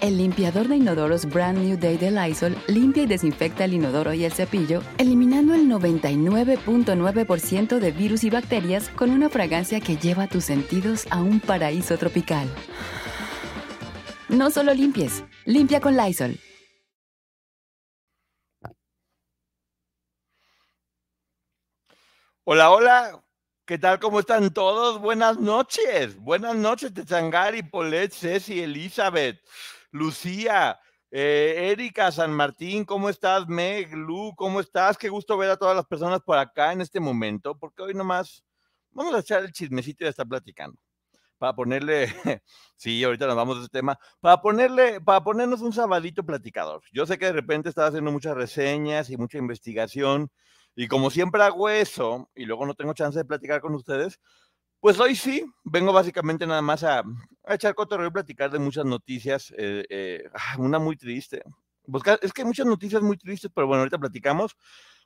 El limpiador de inodoros Brand New Day de Lysol limpia y desinfecta el inodoro y el cepillo, eliminando el 99.9% de virus y bacterias con una fragancia que lleva tus sentidos a un paraíso tropical. No solo limpies, limpia con Lysol. Hola, hola. ¿Qué tal? ¿Cómo están todos? Buenas noches. Buenas noches, Techangari, Polet, Ceci, Elizabeth, Lucía, eh, Erika, San Martín, ¿cómo estás? Meg, Lu, ¿cómo estás? Qué gusto ver a todas las personas por acá en este momento, porque hoy nomás vamos a echar el chismecito y a estar platicando. Para ponerle, sí, ahorita nos vamos de este tema, para ponerle, para ponernos un sabadito platicador. Yo sé que de repente estaba haciendo muchas reseñas y mucha investigación y como siempre hago eso y luego no tengo chance de platicar con ustedes, pues hoy sí, vengo básicamente nada más a, echar cotorreo y platicar de muchas noticias. Eh, eh, ah, una muy triste. es que hay muchas noticias muy tristes, pero bueno, ahorita platicamos,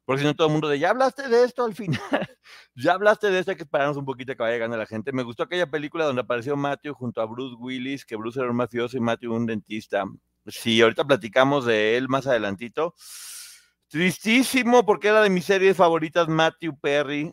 porque si no todo el mundo de, ya hablaste de esto al final, ya hablaste de esto, hay que esperarnos un poquito que vaya llegando la gente. Me gustó aquella película donde apareció Matthew junto a Bruce Willis, que Bruce era un mafioso y Matthew un dentista. Sí, ahorita platicamos de él más adelantito. Tristísimo porque era de mis series favoritas Matthew Perry.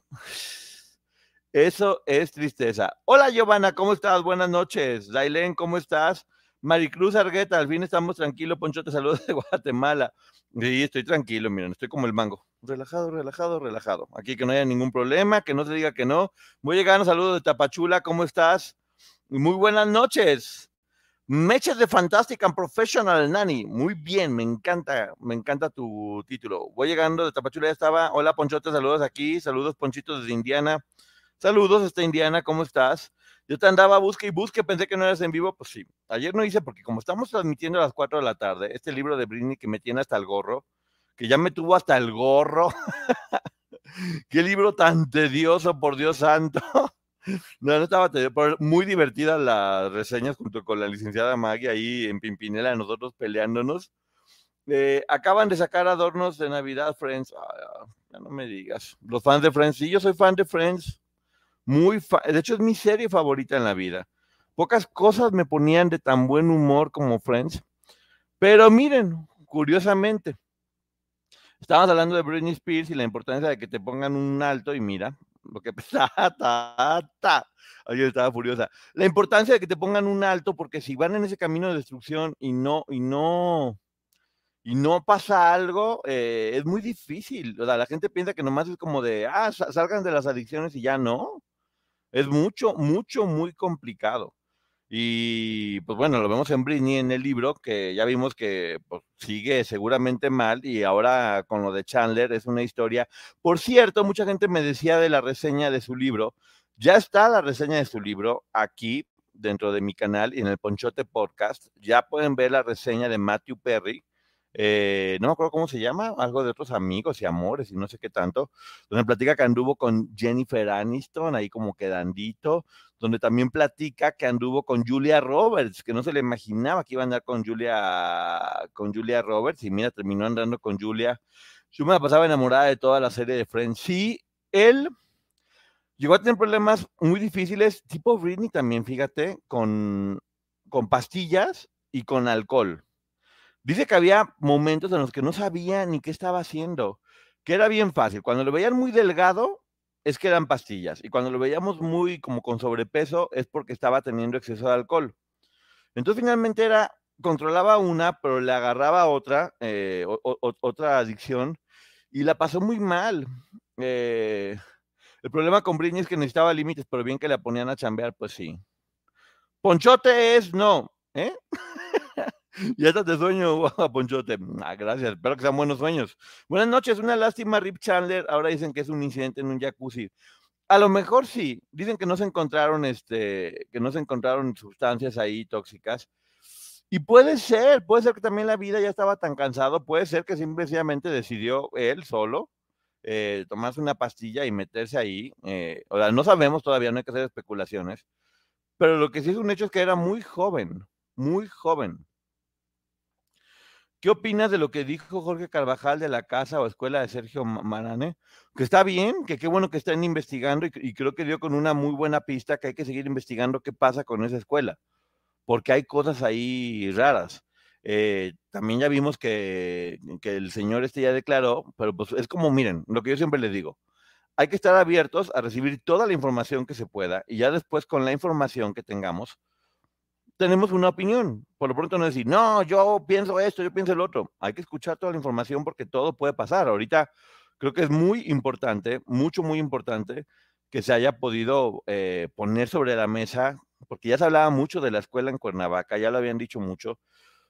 Eso es tristeza. Hola Giovanna, ¿cómo estás? Buenas noches. Dailén, ¿cómo estás? Maricruz Argueta, al fin estamos tranquilos. Poncho, te saludo de Guatemala. Sí, estoy tranquilo, miren, estoy como el mango. Relajado, relajado, relajado. Aquí que no haya ningún problema, que no se diga que no. Voy a llegar, un de Tapachula, ¿cómo estás? Muy buenas noches. Meches de Fantastic and Professional Nani. Muy bien, me encanta, me encanta tu título. Voy llegando de Tapachula, ya estaba. Hola, Ponchote, saludos aquí. Saludos, Ponchitos desde Indiana. Saludos, esta Indiana, ¿cómo estás? Yo te andaba busque y busque, pensé que no eras en vivo. Pues sí, ayer no hice porque como estamos transmitiendo a las 4 de la tarde, este libro de Britney que me tiene hasta el gorro, que ya me tuvo hasta el gorro. Qué libro tan tedioso, por Dios santo. No, no estaba muy divertida las reseñas junto con la licenciada Maggie ahí en Pimpinela, nosotros peleándonos. Eh, acaban de sacar adornos de Navidad, Friends. ya no me digas. Los fans de Friends, sí, yo soy fan de Friends. Muy de hecho, es mi serie favorita en la vida. Pocas cosas me ponían de tan buen humor como Friends. Pero miren, curiosamente, estábamos hablando de Britney Spears y la importancia de que te pongan un alto y mira, lo que ta, ta, ta. Ayer estaba furiosa. La importancia de que te pongan un alto, porque si van en ese camino de destrucción y no, y no, y no pasa algo, eh, es muy difícil. O sea, la gente piensa que nomás es como de, ah, salgan de las adicciones y ya no. Es mucho, mucho, muy complicado. Y pues bueno, lo vemos en Britney en el libro, que ya vimos que pues, sigue seguramente mal y ahora con lo de Chandler es una historia. Por cierto, mucha gente me decía de la reseña de su libro. Ya está la reseña de su libro aquí dentro de mi canal y en el Ponchote Podcast. Ya pueden ver la reseña de Matthew Perry eh, no me acuerdo cómo se llama, algo de otros amigos y amores y no sé qué tanto, donde platica que anduvo con Jennifer Aniston, ahí como quedandito, donde también platica que anduvo con Julia Roberts, que no se le imaginaba que iba a andar con Julia, con Julia Roberts, y mira, terminó andando con Julia. Yo me la pasaba enamorada de toda la serie de Friends. Sí, él llegó a tener problemas muy difíciles, tipo Britney también, fíjate, con, con pastillas y con alcohol Dice que había momentos en los que no sabía ni qué estaba haciendo, que era bien fácil. Cuando lo veían muy delgado, es que eran pastillas. Y cuando lo veíamos muy como con sobrepeso, es porque estaba teniendo exceso de alcohol. Entonces finalmente era, controlaba una, pero le agarraba otra, eh, otra adicción, y la pasó muy mal. Eh, el problema con Britney es que necesitaba límites, pero bien que la ponían a chambear, pues sí. Ponchote es no, ¿eh? Ya estás de sueño, Ponchote. Ah, gracias, espero que sean buenos sueños. Buenas noches, una lástima, Rip Chandler. Ahora dicen que es un incidente en un jacuzzi. A lo mejor sí, dicen que no se encontraron, este, que no se encontraron sustancias ahí tóxicas. Y puede ser, puede ser que también la vida ya estaba tan cansado, puede ser que simplemente decidió él solo eh, tomarse una pastilla y meterse ahí. Eh, o sea, no sabemos todavía, no hay que hacer especulaciones, pero lo que sí es un hecho es que era muy joven, muy joven. ¿Qué opinas de lo que dijo Jorge Carvajal de la casa o escuela de Sergio Marane? Que está bien, que qué bueno que estén investigando y, creo que dio con una muy buena pista que hay que seguir investigando qué pasa con esa escuela, porque hay cosas ahí raras. Eh, también ya vimos que, que, el señor este ya declaró, pero pues es como, miren, lo que yo siempre les digo, hay que estar abiertos a recibir toda la información que se pueda y ya después con la información que tengamos, tenemos una opinión. Por lo pronto no decir, no, yo pienso esto, yo pienso el otro. Hay que escuchar toda la información porque todo puede pasar. Ahorita creo que es muy importante, mucho, muy importante que se haya podido eh, poner sobre la mesa, porque ya se hablaba mucho de la escuela en Cuernavaca, ya lo habían dicho mucho,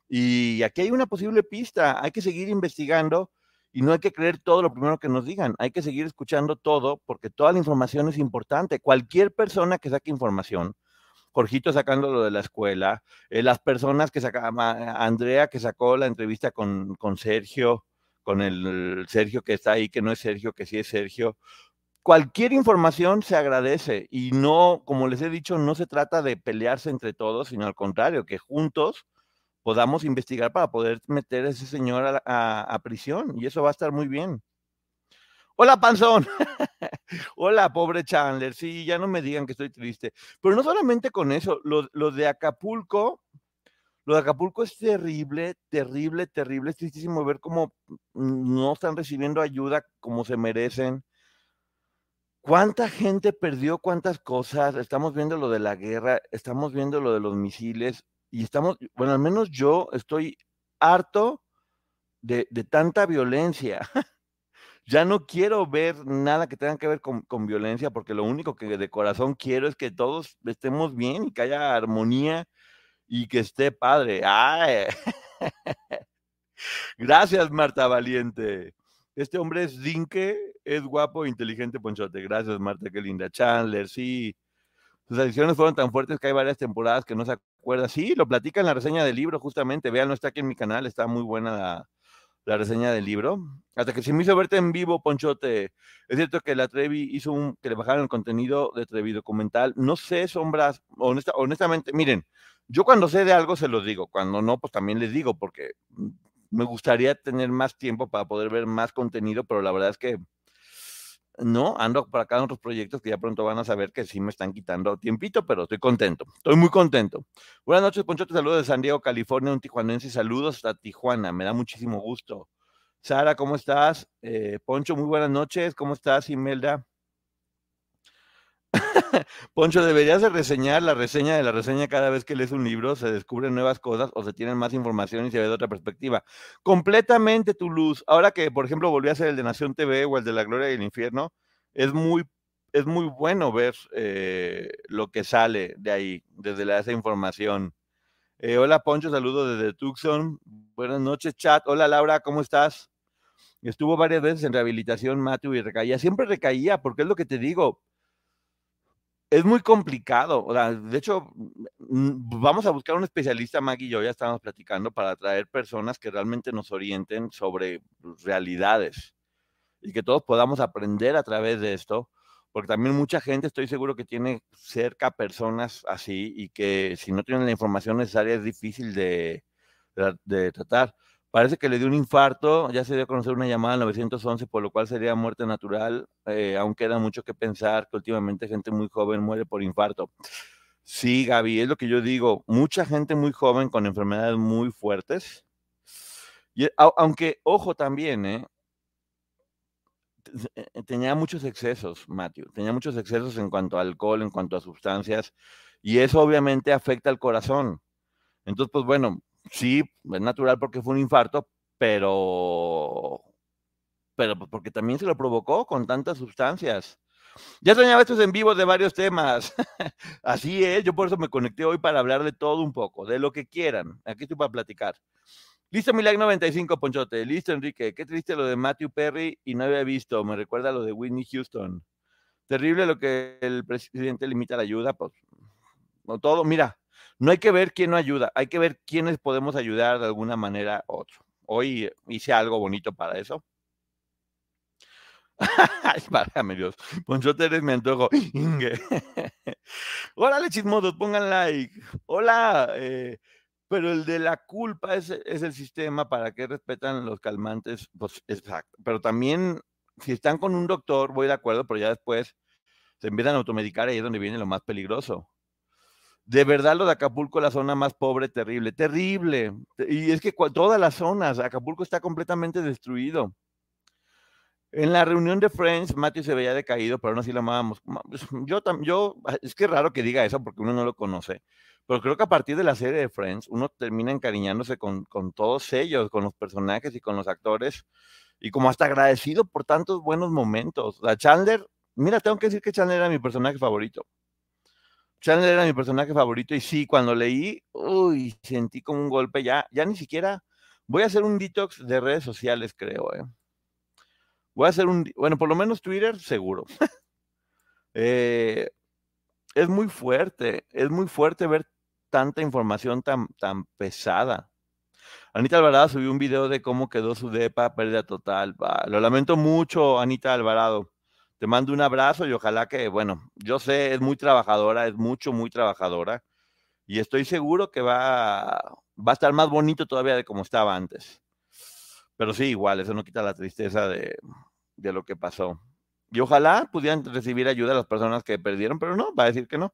y aquí hay una posible pista, hay que seguir investigando y no hay que creer todo lo primero que nos digan, hay que seguir escuchando todo porque toda la información es importante. Cualquier persona que saque información, Jorgito sacando lo de la escuela, eh, las personas que sacaban, Andrea que sacó la entrevista con, con Sergio, con el, Sergio que está ahí, que no es Sergio, que sí es Sergio. Cualquier información se agradece y no, como les he dicho, no se trata de pelearse entre todos, sino al contrario, que juntos podamos investigar para poder meter a ese señor a prisión y eso va a estar muy bien. Hola, panzón. Hola, pobre Chandler. Sí, ya no me digan que estoy triste. Pero no solamente con eso, lo, de Acapulco, lo de Acapulco es terrible, terrible, terrible. Es tristísimo ver cómo no están recibiendo ayuda como se merecen. ¿Cuánta gente perdió cuántas cosas? Estamos viendo lo de la guerra, estamos viendo lo de los misiles y estamos, bueno, al menos yo estoy harto de, de tanta violencia. ya no quiero ver nada que tenga que ver con, violencia, porque lo único que de corazón quiero es que todos estemos bien y que haya armonía y que esté padre. Gracias, Marta Valiente. Este hombre es Dinke, es guapo, inteligente, ponchote. Gracias, Marta, qué linda. Chandler, sí. Sus adiciones fueron tan fuertes que hay varias temporadas que no se acuerda. Sí, lo platica en la reseña del libro, justamente. Vean, no está aquí en mi canal, está muy buena la, la reseña del libro. Hasta que se me hizo verte en vivo, Ponchote. Es cierto que la Trevi hizo un, que le bajaron el contenido de Trevi documental. No sé, sombras, honestamente, miren, yo cuando sé de algo se los digo, cuando no, pues también les digo, porque me gustaría tener más tiempo para poder ver más contenido, pero la verdad es que no, ando por acá en otros proyectos que ya pronto van a saber que sí me están quitando tiempito, pero estoy contento, estoy muy contento. Buenas noches, Poncho, te saludo de San Diego, California, un tijuanense, saludos hasta Tijuana, me da muchísimo gusto. Sara, ¿cómo estás? Eh, Poncho, muy buenas noches, ¿cómo estás, Imelda? Poncho, deberías de reseñar la reseña de la reseña cada vez que lees un libro, se descubren nuevas cosas o se tienen más información y se ve de otra perspectiva. Completamente tu luz. Ahora que, por ejemplo, volví a hacer el de Nación TV o el de La Gloria y el Infierno, es muy, es muy bueno ver eh, lo que sale de ahí, desde esa información. Eh, hola Poncho, saludo desde Tucson. Buenas noches, chat. Hola Laura, ¿cómo estás? Estuvo varias veces en rehabilitación, Matthew, y recaía. Siempre recaía, porque es lo que te digo es muy complicado. O sea, de hecho, mm, vamos a buscar un especialista, Maggie y yo ya estamos platicando, para traer personas que realmente nos orienten sobre realidades y que todos podamos aprender a través de esto, porque también mucha gente estoy seguro que tiene cerca personas así y que si no tienen la información necesaria es difícil de, de tratar. Parece que le dio un infarto, ya se dio a conocer una llamada al 911, por lo cual sería muerte natural. Eh, aún queda mucho que pensar que últimamente gente muy joven muere por infarto. Sí, Gaby, es lo que yo digo. Mucha gente muy joven con enfermedades muy fuertes. Y, aunque, ojo también, ¿eh? eh tenía muchos excesos, Matthew. Tenía muchos excesos en cuanto a alcohol, en cuanto a sustancias. Y eso obviamente afecta al corazón. Entonces, pues bueno, sí, es natural porque fue un infarto, pero, pero pues, porque también se lo provocó con tantas sustancias. Ya soñaba estos en vivo de varios temas. Así es, yo por eso me conecté hoy para hablar de todo un poco, de lo que quieran. Aquí estoy para platicar. Listo, Milag 95, Ponchote. Listo, Enrique. Qué triste lo de Matthew Perry y no había visto. Me recuerda lo de Whitney Houston. Terrible lo que el presidente limita la ayuda. Pues, no todo. Mira, No hay que ver quién no ayuda, hay que ver quiénes podemos ayudar de alguna manera u otro. Hoy hice algo bonito para eso. Ay, Dios. Poncho Teres me antojo. Órale, pongan like. Hola. Eh, pero el de la culpa es, es, el sistema para que respetan los calmantes. Pues exacto. Pero también, si están con un doctor, voy de acuerdo, pero ya después se empiezan a automedicar y ahí es donde viene lo más peligroso. De verdad, lo de Acapulco, la zona más pobre, terrible, terrible. Y es que todas las zonas, Acapulco está completamente destruido. En la reunión de Friends, Matthew se veía decaído, pero aún así lo amábamos. Pues, yo, yo, ah, es que es raro que diga eso porque uno no lo conoce, pero creo que a partir de la serie de Friends, uno termina encariñándose con, con todos ellos, con los personajes y con los actores, y como hasta agradecido por tantos buenos momentos. La Chandler, mira, tengo que decir que Chandler era mi personaje favorito. Chandler era mi personaje favorito y sí, cuando leí, uy, sentí como un golpe ya, ya ni siquiera voy a hacer un detox de redes sociales, creo, ¿eh? Voy a hacer un, bueno, por lo menos Twitter, seguro. Eh, es muy fuerte, es muy fuerte ver tanta información tan, tan pesada. Anita Alvarado subió un video de cómo quedó su depa, pérdida total. lo lamento mucho, Anita Alvarado. Te mando un abrazo y ojalá que, bueno, yo sé, es muy trabajadora, es mucho, muy trabajadora. Y estoy seguro que va, va a estar más bonito todavía de como estaba antes. Pero sí, igual, eso no quita la tristeza de, de lo que pasó. Y ojalá pudieran recibir ayuda a las personas que perdieron, pero no, va a decir que no.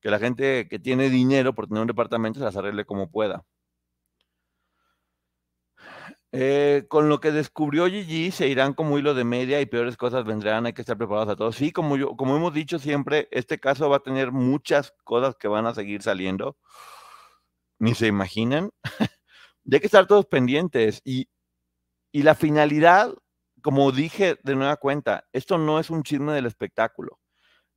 Que la gente que tiene dinero por tener un departamento se las arregle como pueda. Eh, con lo que descubrió Gigi, se irán como hilo de media y peores cosas vendrán, hay que estar preparados a todos. Sí, como, yo, como hemos dicho siempre, este caso va a tener muchas cosas que van a seguir saliendo. Ni se imaginan. y hay que estar todos pendientes. Y, y la finalidad como dije de nueva cuenta, esto no es un chisme del espectáculo.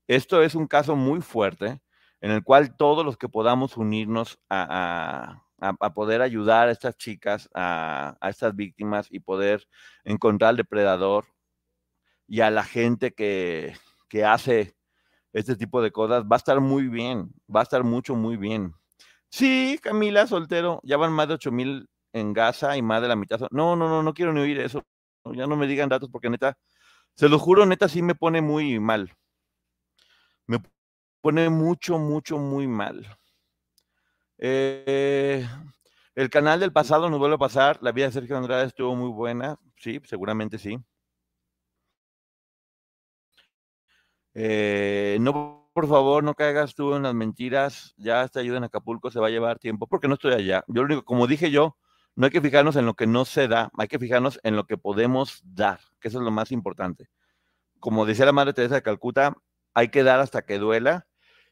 Esto es un caso muy fuerte en el cual todos los que podamos unirnos a, poder ayudar a estas chicas, a, estas víctimas y poder encontrar al depredador y a la gente que, que hace este tipo de cosas, va a estar muy bien, va a estar mucho, muy bien. Sí, Camila, soltero, ya van más de 8 mil en Gaza y más de la mitad. No, no, no, no quiero ni oír eso ya no me digan datos porque neta, se lo juro, neta sí me pone muy mal. Me pone mucho, mucho, muy mal. Eh, el canal del pasado nos vuelve a pasar. La vida de Sergio Andrade estuvo muy buena. Sí, seguramente sí. Eh, no, por favor, no caigas tú en las mentiras. Ya esta ayuda en Acapulco se va a llevar tiempo porque no estoy allá. Yo lo único, como dije yo, no hay que fijarnos en lo que no se da, hay que fijarnos en lo que podemos dar, que eso es lo más importante. Como decía la Madre Teresa de Calcuta, hay que dar hasta que duela.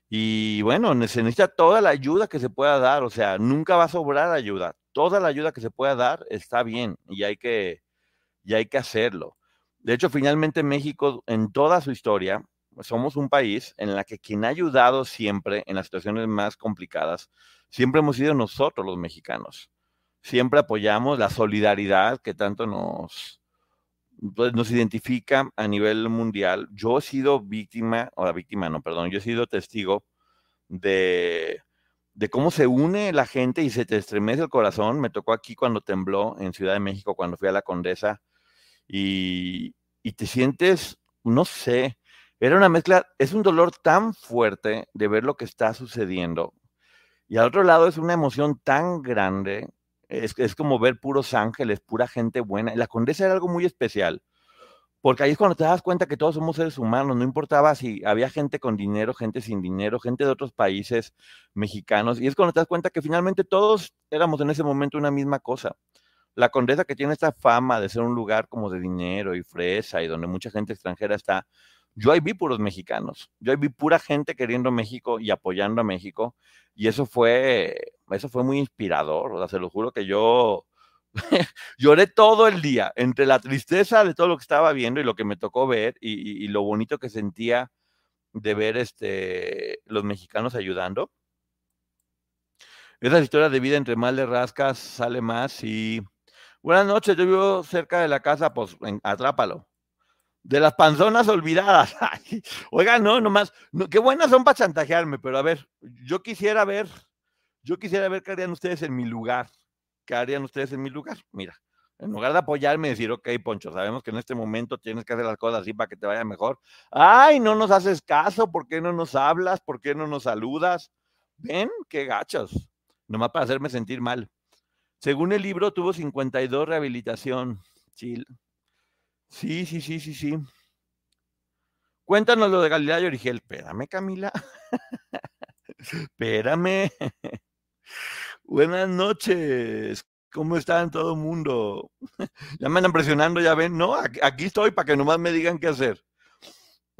Y bueno, necesita toda la ayuda que se pueda dar, o sea, nunca va a sobrar ayuda. Toda la ayuda que se pueda dar está bien y hay que, y hay que hacerlo. De hecho, finalmente México, en toda su historia, somos un país en la que quien ha ayudado siempre en las situaciones más complicadas, siempre hemos sido nosotros los mexicanos siempre apoyamos la solidaridad que tanto nos, pues, nos identifica a nivel mundial. Yo he sido víctima, o la víctima no, perdón, yo he sido testigo de, de cómo se une la gente y se te estremece el corazón. Me tocó aquí cuando tembló en Ciudad de México, cuando fui a la Condesa, y, y te sientes, no sé, era una mezcla, es un dolor tan fuerte de ver lo que está sucediendo. Y al otro lado es una emoción tan grande es, como ver puros ángeles, pura gente buena. La condesa era algo muy especial, porque ahí es cuando te das cuenta que todos somos seres humanos, no importaba si había gente con dinero, gente sin dinero, gente de otros países mexicanos, y es cuando te das cuenta que finalmente todos éramos en ese momento una misma cosa. La condesa que tiene esta fama de ser un lugar como de dinero y fresa y donde mucha gente extranjera está, yo ahí vi puros mexicanos, yo ahí vi pura gente queriendo México y apoyando a México, y eso fue, eso fue muy inspirador, o sea, se lo juro que yo lloré todo el día, entre la tristeza de todo lo que estaba viendo y lo que me tocó ver, y, lo bonito que sentía de ver este, los mexicanos ayudando. Esa historia de vida entre mal de rascas sale más y... Buenas noches, yo vivo cerca de la casa, pues atrápalo de las panzonas olvidadas. Oiga, no, nomás, qué buenas son para chantajearme, pero a ver, yo quisiera ver Yo quisiera ver qué harían ustedes en mi lugar. ¿Qué harían ustedes en mi lugar? Mira, en lugar de apoyarme y decir, ok, Poncho, sabemos que en este momento tienes que hacer las cosas así para que te vaya mejor. Ay, no nos haces caso, ¿por qué no nos hablas? ¿Por qué no nos saludas? ¿Ven? Qué gachos. Nomás para hacerme sentir mal. Según el libro, tuvo 52 rehabilitación. Sí, sí, sí, sí, sí. sí. Cuéntanos lo de Galilea y Origel. Espérame, Camila. Espérame. Buenas noches. ¿Cómo están todo el mundo? ya me andan presionando, ya ven. No, aquí estoy para que nomás me digan qué hacer.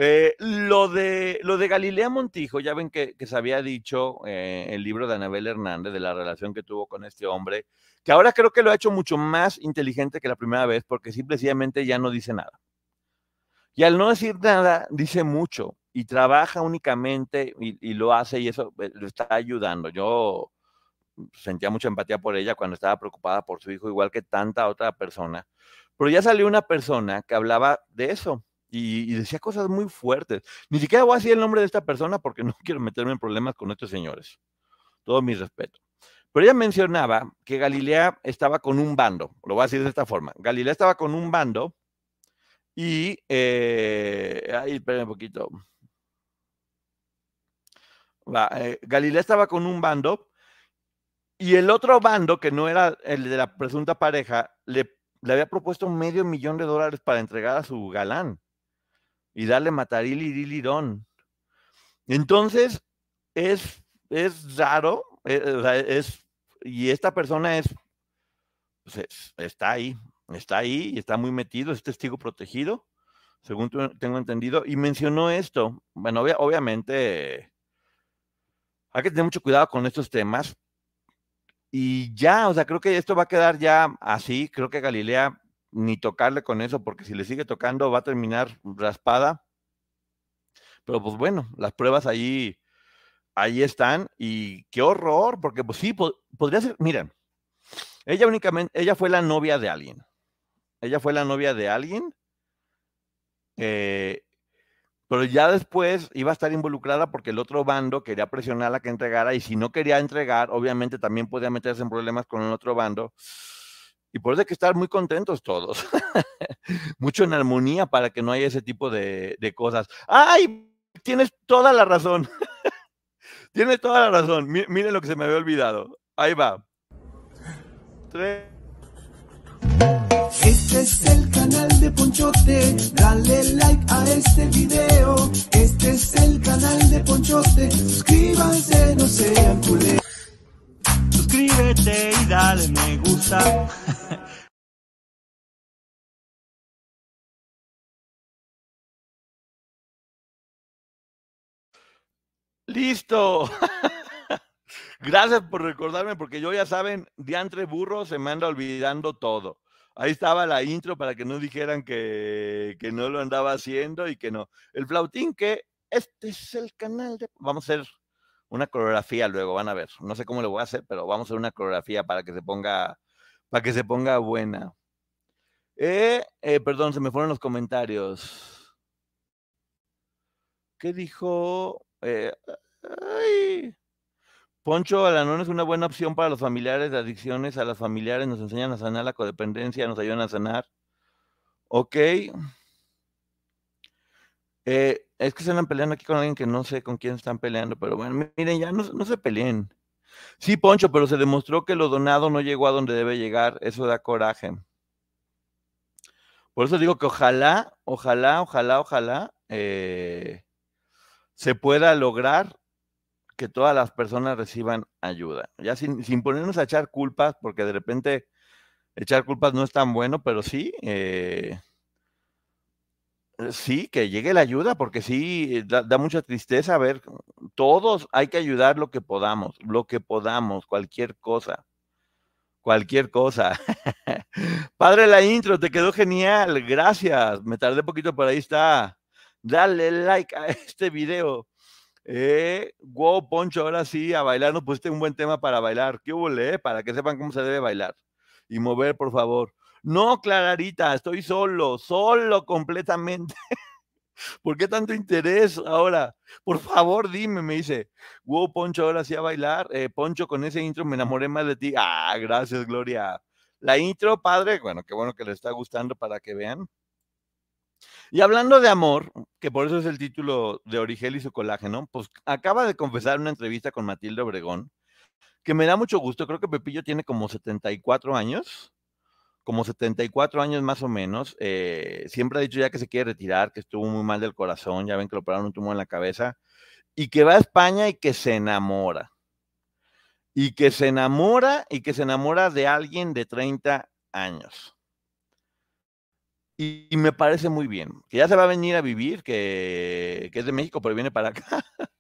Eh, lo, de, lo de Galilea Montijo, ya ven que, se había dicho eh, el libro de Anabel Hernández de la relación que tuvo con este hombre, que ahora creo que lo ha hecho mucho más inteligente que la primera vez porque simplemente ya no dice nada. Y al no decir nada, dice mucho y trabaja únicamente y, lo hace y eso eh, lo está ayudando. Yo sentía mucha empatía por ella cuando estaba preocupada por su hijo, igual que tanta otra persona. Pero ya salió una persona que hablaba de eso y, decía cosas muy fuertes. Ni siquiera voy a decir el nombre de esta persona porque no quiero meterme en problemas con estos señores. Todo mi respeto. Pero ella mencionaba que Galilea estaba con un bando, lo voy a decir de esta forma. Galilea estaba con un bando y, eh, ahí, espérenme un poquito. Eh, Galilea estaba con un bando y el otro bando, que no era el de la presunta pareja, le, le había propuesto medio millón de dólares para entregar a su galán y darle mataril y. Entonces, es, es raro, eh, es, y esta persona es, pues, está ahí, está ahí y está muy metido, es testigo protegido, según tengo entendido, y mencionó esto. Bueno, obviamente hay que tener mucho cuidado con estos temas. Y ya, o sea, creo que esto va a quedar ya así. Creo que Galilea ni tocarle con eso, porque si le sigue tocando va a terminar raspada. Pero pues bueno, las pruebas ahí, ahí están. Y qué horror, porque pues sí, podría ser, miren, ella únicamente, ella fue la novia de alguien. Ella fue la novia de alguien. Eh, pero ya después iba a estar involucrada porque el otro bando quería presionarla que entregara y si no quería entregar, obviamente también podía meterse en problemas con el otro bando. Y por eso hay que estar muy contentos todos, mucho en armonía para que no haya ese tipo de, cosas. ¡Ay! Tienes toda la razón. tienes toda la razón. miren lo que se me había olvidado. Ahí va. Tres. Este es el canal de Ponchote, dale like a este video. Este es el canal de Ponchote, suscríbanse, no sean culés. Suscríbete y dale me gusta. Listo. Gracias por recordarme, porque yo ya saben, diantre burro se me anda olvidando todo. Ahí estaba la intro para que no dijeran que, no lo andaba haciendo y que no. El flautín que este es el canal de... Vamos a hacer una coreografía luego, van a ver. No sé cómo lo voy a hacer, pero vamos a hacer una coreografía para que se ponga, para que se ponga buena. Eh, eh, perdón, se me fueron los comentarios. ¿Qué dijo? Eh, Poncho Alanón es una buena opción para los familiares de adicciones. A las familiares nos enseñan a sanar la codependencia, nos ayudan a sanar. Ok. Eh, es que se andan peleando aquí con alguien que no sé con quién están peleando, pero bueno, miren, ya no, se peleen. Sí, Poncho, pero se demostró que lo donado no llegó a donde debe llegar. Eso da coraje. Por eso digo que ojalá, ojalá, ojalá, ojalá eh, se pueda lograr que todas las personas reciban ayuda. Ya sin, ponernos a echar culpas, porque de repente echar culpas no es tan bueno, pero sí, eh, sí, que llegue la ayuda, porque sí, da, da, mucha tristeza ver, todos hay que ayudar lo que podamos, lo que podamos, cualquier cosa, cualquier cosa. Padre, la intro, te quedó genial, gracias, me tardé poquito, pero ahí está. Dale like a este video. Eh, wow, Poncho, ahora sí, a bailar nos pusiste un buen tema para bailar. ¿Qué hubo, eh? Para que sepan cómo se debe bailar. Y mover, por favor. No, Clararita, estoy solo, solo completamente. ¿Por qué tanto interés ahora? Por favor, dime, me dice. Wow, Poncho, ahora sí a bailar. Eh, Poncho, con ese intro me enamoré más de ti. Ah, gracias, Gloria. La intro, padre, bueno, qué bueno que le está gustando para que vean. Y hablando de amor, que por eso es el título de Origel y su colágeno, pues acaba de confesar una entrevista con Matilde Obregón, que me da mucho gusto. Creo que Pepillo tiene como 74 años como 74 años más o menos. Eh, siempre ha dicho ya que se quiere retirar, que estuvo muy mal del corazón, ya ven que lo operaron un tumor en la cabeza, y que va a España y que se enamora. Y que se enamora y que se enamora de alguien de 30 años. Y, me parece muy bien, que ya se va a venir a vivir, que, que es de México, pero viene para acá.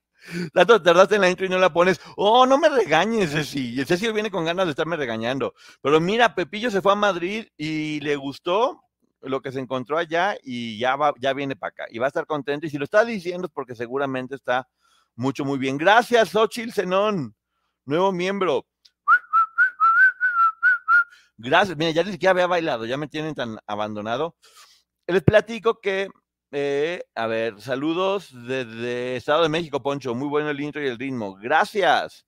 Tanto tardaste en la intro y no la pones. Oh, no me regañes, Ceci. Ceci viene con ganas de estarme regañando. Pero mira, Pepillo se fue a Madrid y le gustó lo que se encontró allá y ya va, ya viene para acá. Y va a estar contento. Y si lo está diciendo es porque seguramente está mucho, muy bien. Gracias, Xochil Zenón, nuevo miembro. Gracias. Mira, ya ni siquiera había bailado, ya me tienen tan abandonado. Les platico que eh, a ver, saludos desde Estado de México, Poncho. Muy bueno el intro y el ritmo. Gracias.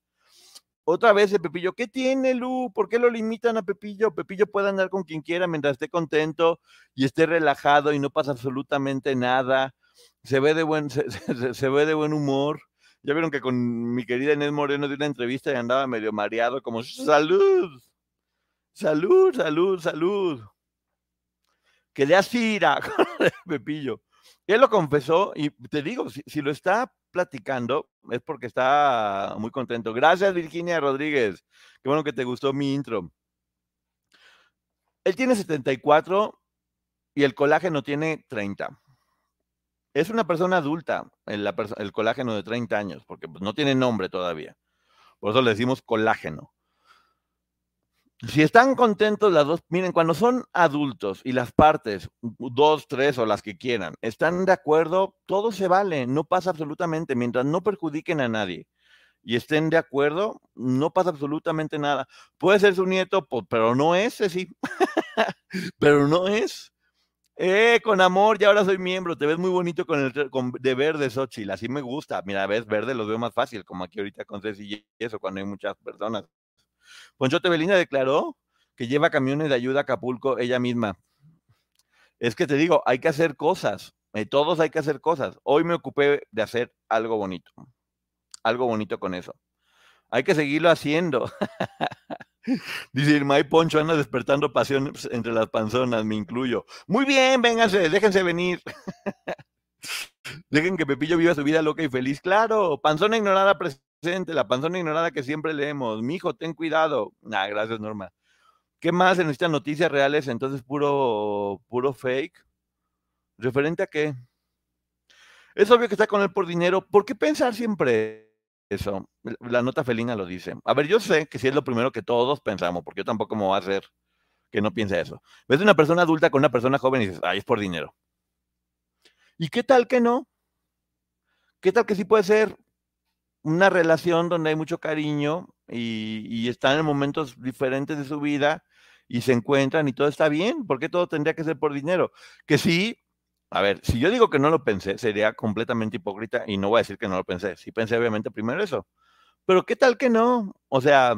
Otra vez el Pepillo. ¿Qué tiene, Lu? ¿Por qué lo limitan a Pepillo? Pepillo puede andar con quien quiera mientras esté contento y esté relajado y no pasa absolutamente nada. Se ve de buen, se, ve de buen humor. Ya vieron que con mi querida Inés Moreno de una entrevista y andaba medio mareado, como salud, salud, salud, salud. Que le aspira, Pepillo. Él lo confesó y te digo, si, lo está platicando es porque está muy contento. Gracias, Virginia Rodríguez. Qué bueno que te gustó mi intro. Él tiene 74 y el colágeno tiene 30. Es una persona adulta, el, el colágeno de 30 años, porque pues, no tiene nombre todavía. Por eso le decimos colágeno. Si están contentos las dos, miren, cuando son adultos y las partes, dos, tres o las que quieran, están de acuerdo, todo se vale, no pasa absolutamente, mientras no perjudiquen a nadie y estén de acuerdo, no pasa absolutamente nada. Puede ser su nieto, pero no es, sí, pero no es. Eh, con amor, ya ahora soy miembro, te ves muy bonito con el de verde, Xochitl, así me gusta. Mira, ves verde, los veo más fácil, como aquí ahorita con Ceci y eso, cuando hay muchas personas. Ponchote Belina declaró que lleva camiones de ayuda a Acapulco ella misma. Es que te digo, hay que hacer cosas. Eh, todos hay que hacer cosas. Hoy me ocupé de hacer algo bonito. Algo bonito con eso. Hay que seguirlo haciendo. Dice Irmay Poncho, anda despertando pasiones entre las panzonas, me incluyo. Muy bien, vénganse, déjense venir. Dejen que Pepillo viva su vida loca y feliz. Claro, panzona ignorada la panzona ignorada que siempre leemos. Mi hijo, ten cuidado. Ah, gracias, Norma. ¿Qué más se necesitan noticias reales? Entonces, puro, puro fake. ¿Referente a qué? Es obvio que está con él por dinero. ¿Por qué pensar siempre eso? La nota felina lo dice. A ver, yo sé que si es lo primero que todos pensamos, porque yo tampoco me voy a hacer que no piense eso. Ves una persona adulta con una persona joven y dices, ay, es por dinero. ¿Y qué tal que no? ¿Qué tal que sí puede ser una relación donde hay mucho cariño y, están en momentos diferentes de su vida y se encuentran y todo está bien, ¿por qué todo tendría que ser por dinero? Que sí, a ver, si yo digo que no lo pensé, sería completamente hipócrita y no voy a decir que no lo pensé. Sí pensé obviamente primero eso. Pero ¿qué tal que no? O sea,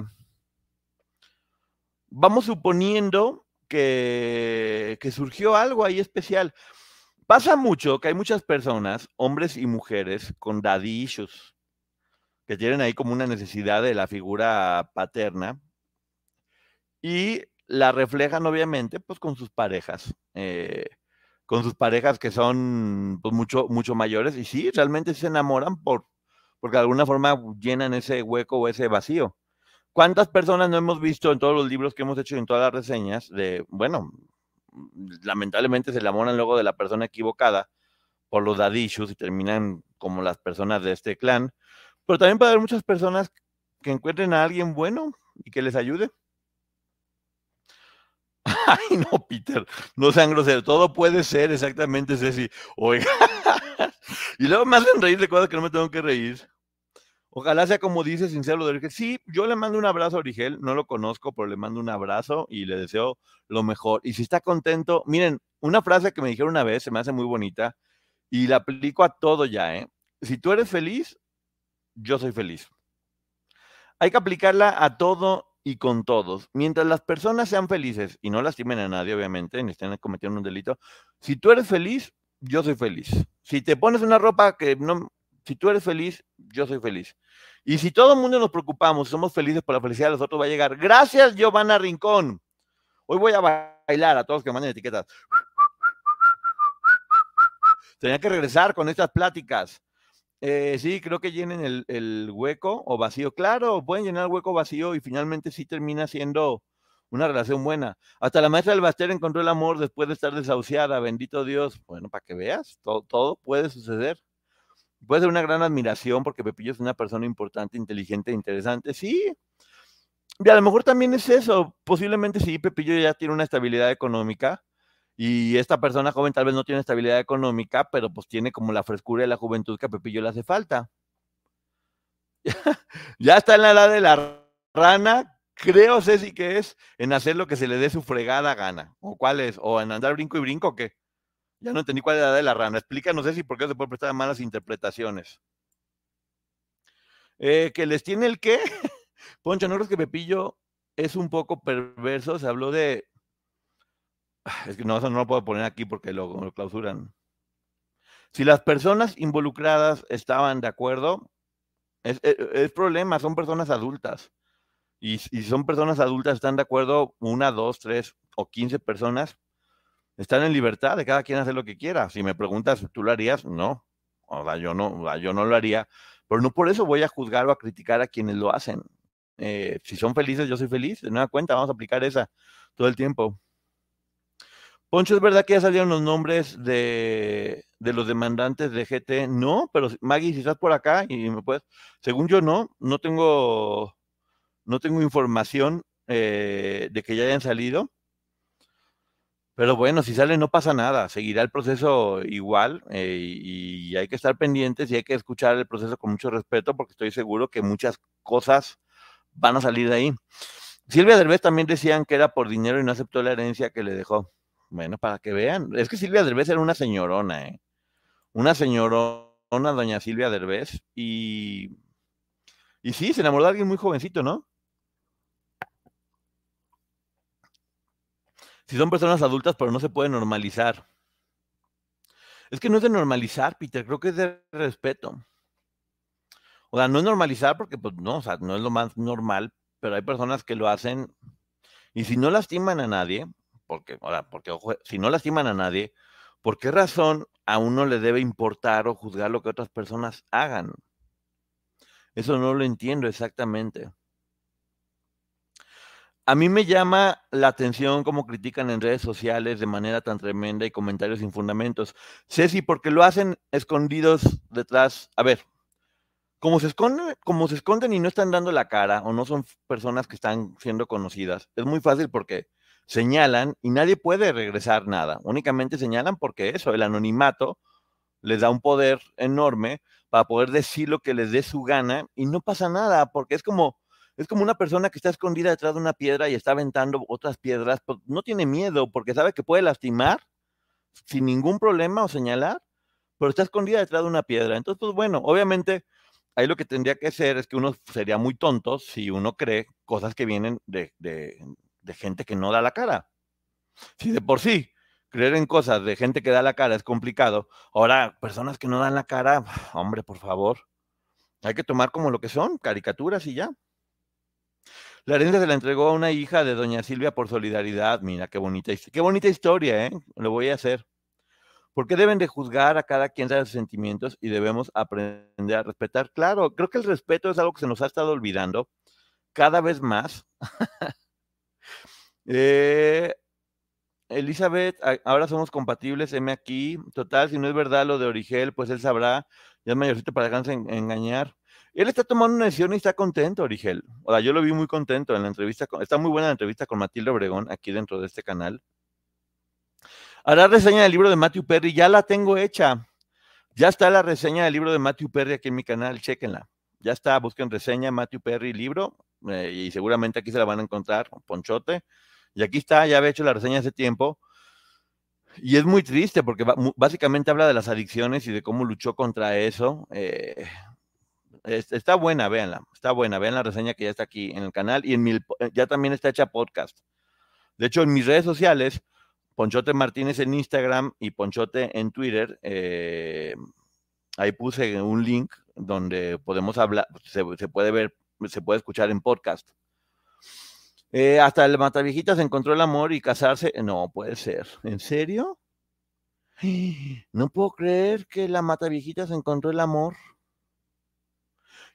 vamos suponiendo que, que surgió algo ahí especial. Pasa mucho que hay muchas personas, hombres y mujeres, con daddy que tienen ahí como una necesidad de la figura paterna y la reflejan obviamente pues con sus parejas, eh, con sus parejas que son pues mucho, mucho mayores y sí, realmente se enamoran por, porque de alguna forma llenan ese hueco o ese vacío. ¿Cuántas personas no hemos visto en todos los libros que hemos hecho y en todas las reseñas de, bueno, lamentablemente se enamoran luego de la persona equivocada por los dadishus y terminan como las personas de este clan, pero también puede haber muchas personas que encuentren a alguien bueno y que les ayude. Ay, no, Peter, no sean groseros. Todo puede ser exactamente Ceci. Oiga. y luego me hacen reír de cosas que no me tengo que reír. Ojalá sea como dice sincero de Origel. Sí, yo le mando un abrazo a Origel, no lo conozco, pero le mando un abrazo y le deseo lo mejor. Y si está contento, miren, una frase que me dijeron una vez, se me hace muy bonita, Y la aplico a todo ya, ¿eh? Si tú eres feliz, yo soy feliz. Hay que aplicarla a todo y con todos. Mientras las personas sean felices y no lastimen a nadie, obviamente, ni estén cometiendo un delito, si tú eres feliz, yo soy feliz. Si te pones una ropa que no, si tú eres feliz, yo soy feliz. Y si todo el mundo nos preocupamos, somos felices por la felicidad de los otros, va a llegar. Gracias, Giovanna Rincón. Hoy voy a bailar a todos los que manden etiquetas. Tenía que regresar con estas pláticas. Eh, sí, creo que llenen el, hueco o vacío. Claro, pueden llenar el hueco vacío y finalmente sí termina siendo una relación buena. Hasta la maestra del Baster encontró el amor después de estar desahuciada. Bendito Dios. Bueno, para que veas, todo puede suceder. Puede ser una gran admiración porque Pepillo es una persona importante, inteligente, interesante. Sí. Y a lo mejor también es eso. Posiblemente sí, Pepillo ya tiene una estabilidad económica y esta persona joven tal vez no tiene estabilidad económica, pero pues tiene como la frescura de la juventud que a Pepillo le hace falta. ya está en la edad de la rana, creo, Ceci, que es en hacer lo que se le dé su fregada gana. ¿O cuál es? ¿O en andar brinco y brinco qué? Ya no entendí cuál es la de la rana. Explícanos, Ceci, por qué se puede prestar malas interpretaciones. Eh, ¿Que les tiene el qué? Poncho, ¿no crees que Pepillo es un poco perverso? Se habló de es que no, eso no lo puedo poner aquí porque lo, clausuran. Si las personas involucradas estaban de acuerdo, es, es, problema, son personas adultas. Y, si son personas adultas, están de acuerdo, una, dos, tres o quince personas, están en libertad de cada quien hacer lo que quiera. Si me preguntas, ¿tú lo harías? No. O sea, yo no, yo no lo haría. Pero no por eso voy a juzgar o a criticar a quienes lo hacen. Eh, si son felices, yo soy feliz. De nueva cuenta, vamos a aplicar esa todo el tiempo. Poncho, ¿es verdad que ya salieron los nombres de, los demandantes de GT? No, pero Maggie, si estás por acá y me puedes, según yo no, no tengo, no tengo información eh, de que ya hayan salido. Pero bueno, si sale no pasa nada, seguirá el proceso igual eh, y, hay que estar pendientes y hay que escuchar el proceso con mucho respeto porque estoy seguro que muchas cosas van a salir de ahí. Silvia Derbez también decían que era por dinero y no aceptó la herencia que le dejó. Bueno, para que vean. Es que Silvia Derbez era una señorona, ¿eh? Una señorona, doña Silvia Derbez. Y, y sí, se enamoró de alguien muy jovencito, ¿no? Si son personas adultas, pero no se puede normalizar. Es que no es de normalizar, Peter, creo que es de respeto. O sea, no es normalizar porque, pues, no, o sea, no es lo más normal, pero hay personas que lo hacen y si no lastiman a nadie, porque, ahora, porque ojo, si no lastiman a nadie, ¿por qué razón a uno le debe importar o juzgar lo que otras personas hagan? Eso no lo entiendo exactamente. A mí me llama la atención cómo critican en redes sociales de manera tan tremenda y comentarios sin fundamentos. Ceci, porque lo hacen escondidos detrás. A ver, como se esconden, como se esconden y no están dando la cara o no son personas que están siendo conocidas, es muy fácil porque señalan y nadie puede regresar nada. Únicamente señalan porque eso, el anonimato les da un poder enorme para poder decir lo que les dé su gana y no pasa nada, porque es como, es como una persona que está escondida detrás de una piedra y está aventando otras piedras, pues no tiene miedo porque sabe que puede lastimar sin ningún problema o señalar, pero está escondida detrás de una piedra. Entonces, pues bueno, obviamente ahí lo que tendría que ser es que uno sería muy tonto si uno cree cosas que vienen de, de gente que no da la cara. Si de por sí creer en cosas de gente que da la cara es complicado, ahora personas que no dan la cara, hombre, por favor, hay que tomar como lo que son, caricaturas y ya. La herencia se la entregó a una hija de doña Silvia por solidaridad. Mira, qué bonita, qué bonita historia, ¿eh? Lo voy a hacer. Porque deben de juzgar a cada quien de sus sentimientos y debemos aprender a respetar. Claro, creo que el respeto es algo que se nos ha estado olvidando cada vez más. Eh, Elizabeth, ahora somos compatibles, M aquí. Total, si no es verdad lo de Origel, pues él sabrá. Ya es mayorcito para dejarse engañar. Él está tomando una decisión y está contento, Origel. O sea, yo lo vi muy contento en la entrevista. está muy buena la entrevista con Matilde Obregón aquí dentro de este canal. Hará reseña del libro de Matthew Perry. Ya la tengo hecha. Ya está la reseña del libro de Matthew Perry aquí en mi canal. Chequenla. Ya está. Busquen reseña Matthew Perry libro. Eh, y seguramente aquí se la van a encontrar. Ponchote. Y aquí está, ya había hecho la reseña hace tiempo. Y es muy triste porque básicamente habla de las adicciones y de cómo luchó contra eso. eh, está buena, véanla, está buena, vean la reseña que ya está aquí en el canal y en mi, po- ya también está hecha podcast. De hecho, en mis redes sociales, Ponchote Martínez en Instagram y Ponchote en Twitter, eh, ahí puse un link donde podemos hablar, se, se puede ver, se puede escuchar en podcast. Eh, hasta el Mataviejitas encontró el amor y casarse. No puede ser. ¿En serio? No puedo creer que la Mataviejitas encontró el amor.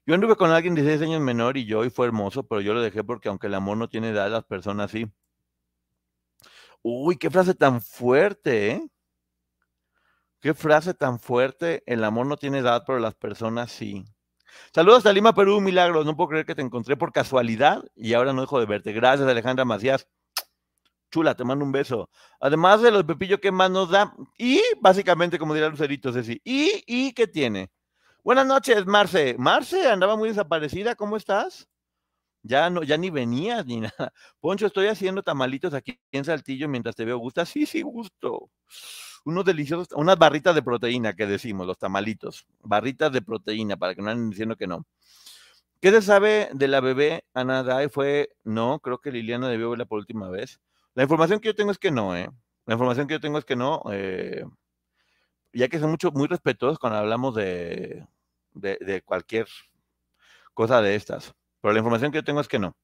Yo anduve con alguien de 16 años menor y yo, y fue hermoso, pero yo lo dejé porque aunque el amor no tiene edad, las personas sí. Uy, qué frase tan fuerte, ¿eh? Qué frase tan fuerte. El amor no tiene edad, pero las personas sí. Saludos a Lima, Perú, Milagros. No puedo creer que te encontré por casualidad y ahora no dejo de verte. Gracias, Alejandra Macías. Chula, te mando un beso. Además de los Pepillo, ¿qué más nos da? Y básicamente, como dirá Lucerito, Ceci. ¿Y, y qué tiene? Buenas noches, Marce. Marce, andaba muy desaparecida. ¿Cómo estás? Ya no, ya ni venías ni nada. Poncho, estoy haciendo tamalitos aquí en Saltillo mientras te veo. ¿Gusta? Sí, sí, gusto. Unos deliciosos, unas barritas de proteína que decimos, los tamalitos. Barritas de proteína, para que no anden diciendo que no. ¿Qué se sabe de la bebé Ana Day? Fue, no, creo que Liliana debió verla por última vez. La información que yo tengo es que no, ¿eh? La información que yo tengo es que no. eh, ya que son mucho, muy respetuosos cuando hablamos de, de, cualquier cosa de estas. Pero la información que yo tengo es que no.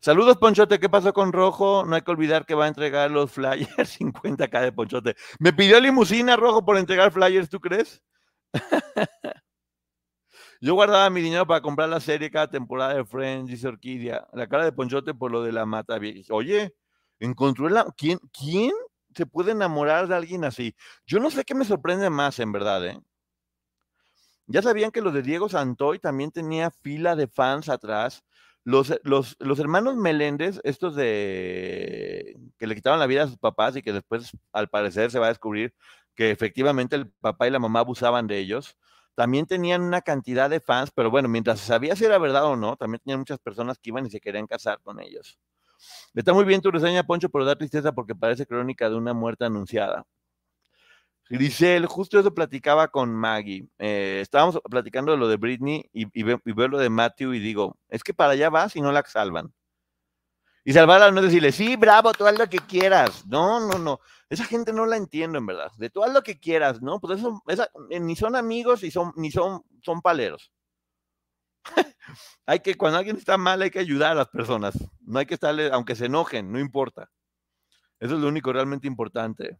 Saludos, Ponchote. ¿Qué pasó con Rojo? No hay que olvidar que va a entregar los flyers 50k de Ponchote. Me pidió limusina Rojo por entregar flyers, ¿tú crees? Yo guardaba mi dinero para comprar la serie cada temporada de Friends, dice Orquídea. La cara de Ponchote por lo de la mata. vieja. Oye, encontró la. ¿Quién, ¿Quién se puede enamorar de alguien así? Yo no sé qué me sorprende más, en verdad, ¿eh? Ya sabían que lo de Diego Santoy también tenía fila de fans atrás. Los, los, los hermanos Meléndez, estos de que le quitaron la vida a sus papás y que después, al parecer, se va a descubrir que efectivamente el papá y la mamá abusaban de ellos, también tenían una cantidad de fans, pero bueno, mientras se sabía si era verdad o no, también tenían muchas personas que iban y se querían casar con ellos. Está muy bien tu reseña, Poncho, pero da tristeza porque parece crónica de una muerte anunciada. Grisel, justo eso platicaba con Maggie. Eh, estábamos platicando de lo de Britney y, y, ve- y veo lo de Matthew y digo, es que para allá vas y no la salvan. Y salvarla no es decirle, sí, bravo, tú haz lo que quieras. No, no, no. Esa gente no la entiendo, en verdad. De tú haz lo que quieras, ¿no? Pues eso, eh, ni son amigos y son, ni son, son paleros. hay que, cuando alguien está mal, hay que ayudar a las personas. No hay que estarle, aunque se enojen, no importa. Eso es lo único realmente importante.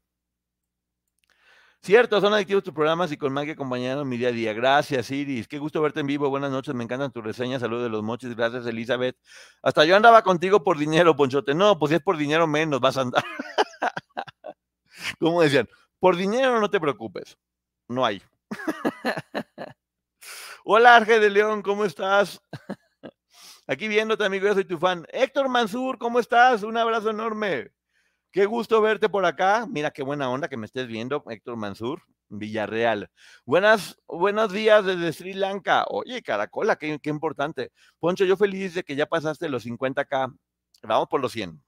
Cierto, son adictivos tus programas y con Maggie acompañaron mi día a día. Gracias, Iris. Qué gusto verte en vivo. Buenas noches, me encantan tus reseñas. Saludos de los mochis. Gracias, Elizabeth. Hasta yo andaba contigo por dinero, Ponchote. No, pues si es por dinero menos, vas a andar. Como decían, por dinero no te preocupes. No hay. Hola, Arge de León, ¿cómo estás? Aquí viéndote, amigo, yo soy tu fan. Héctor Mansur, ¿cómo estás? Un abrazo enorme. Qué gusto verte por acá. Mira qué buena onda que me estés viendo, Héctor Mansur, Villarreal. Buenas, buenos días desde Sri Lanka. Oye, caracola, qué, importante. Poncho, yo feliz de que ya pasaste los 50k. Vamos por los 100.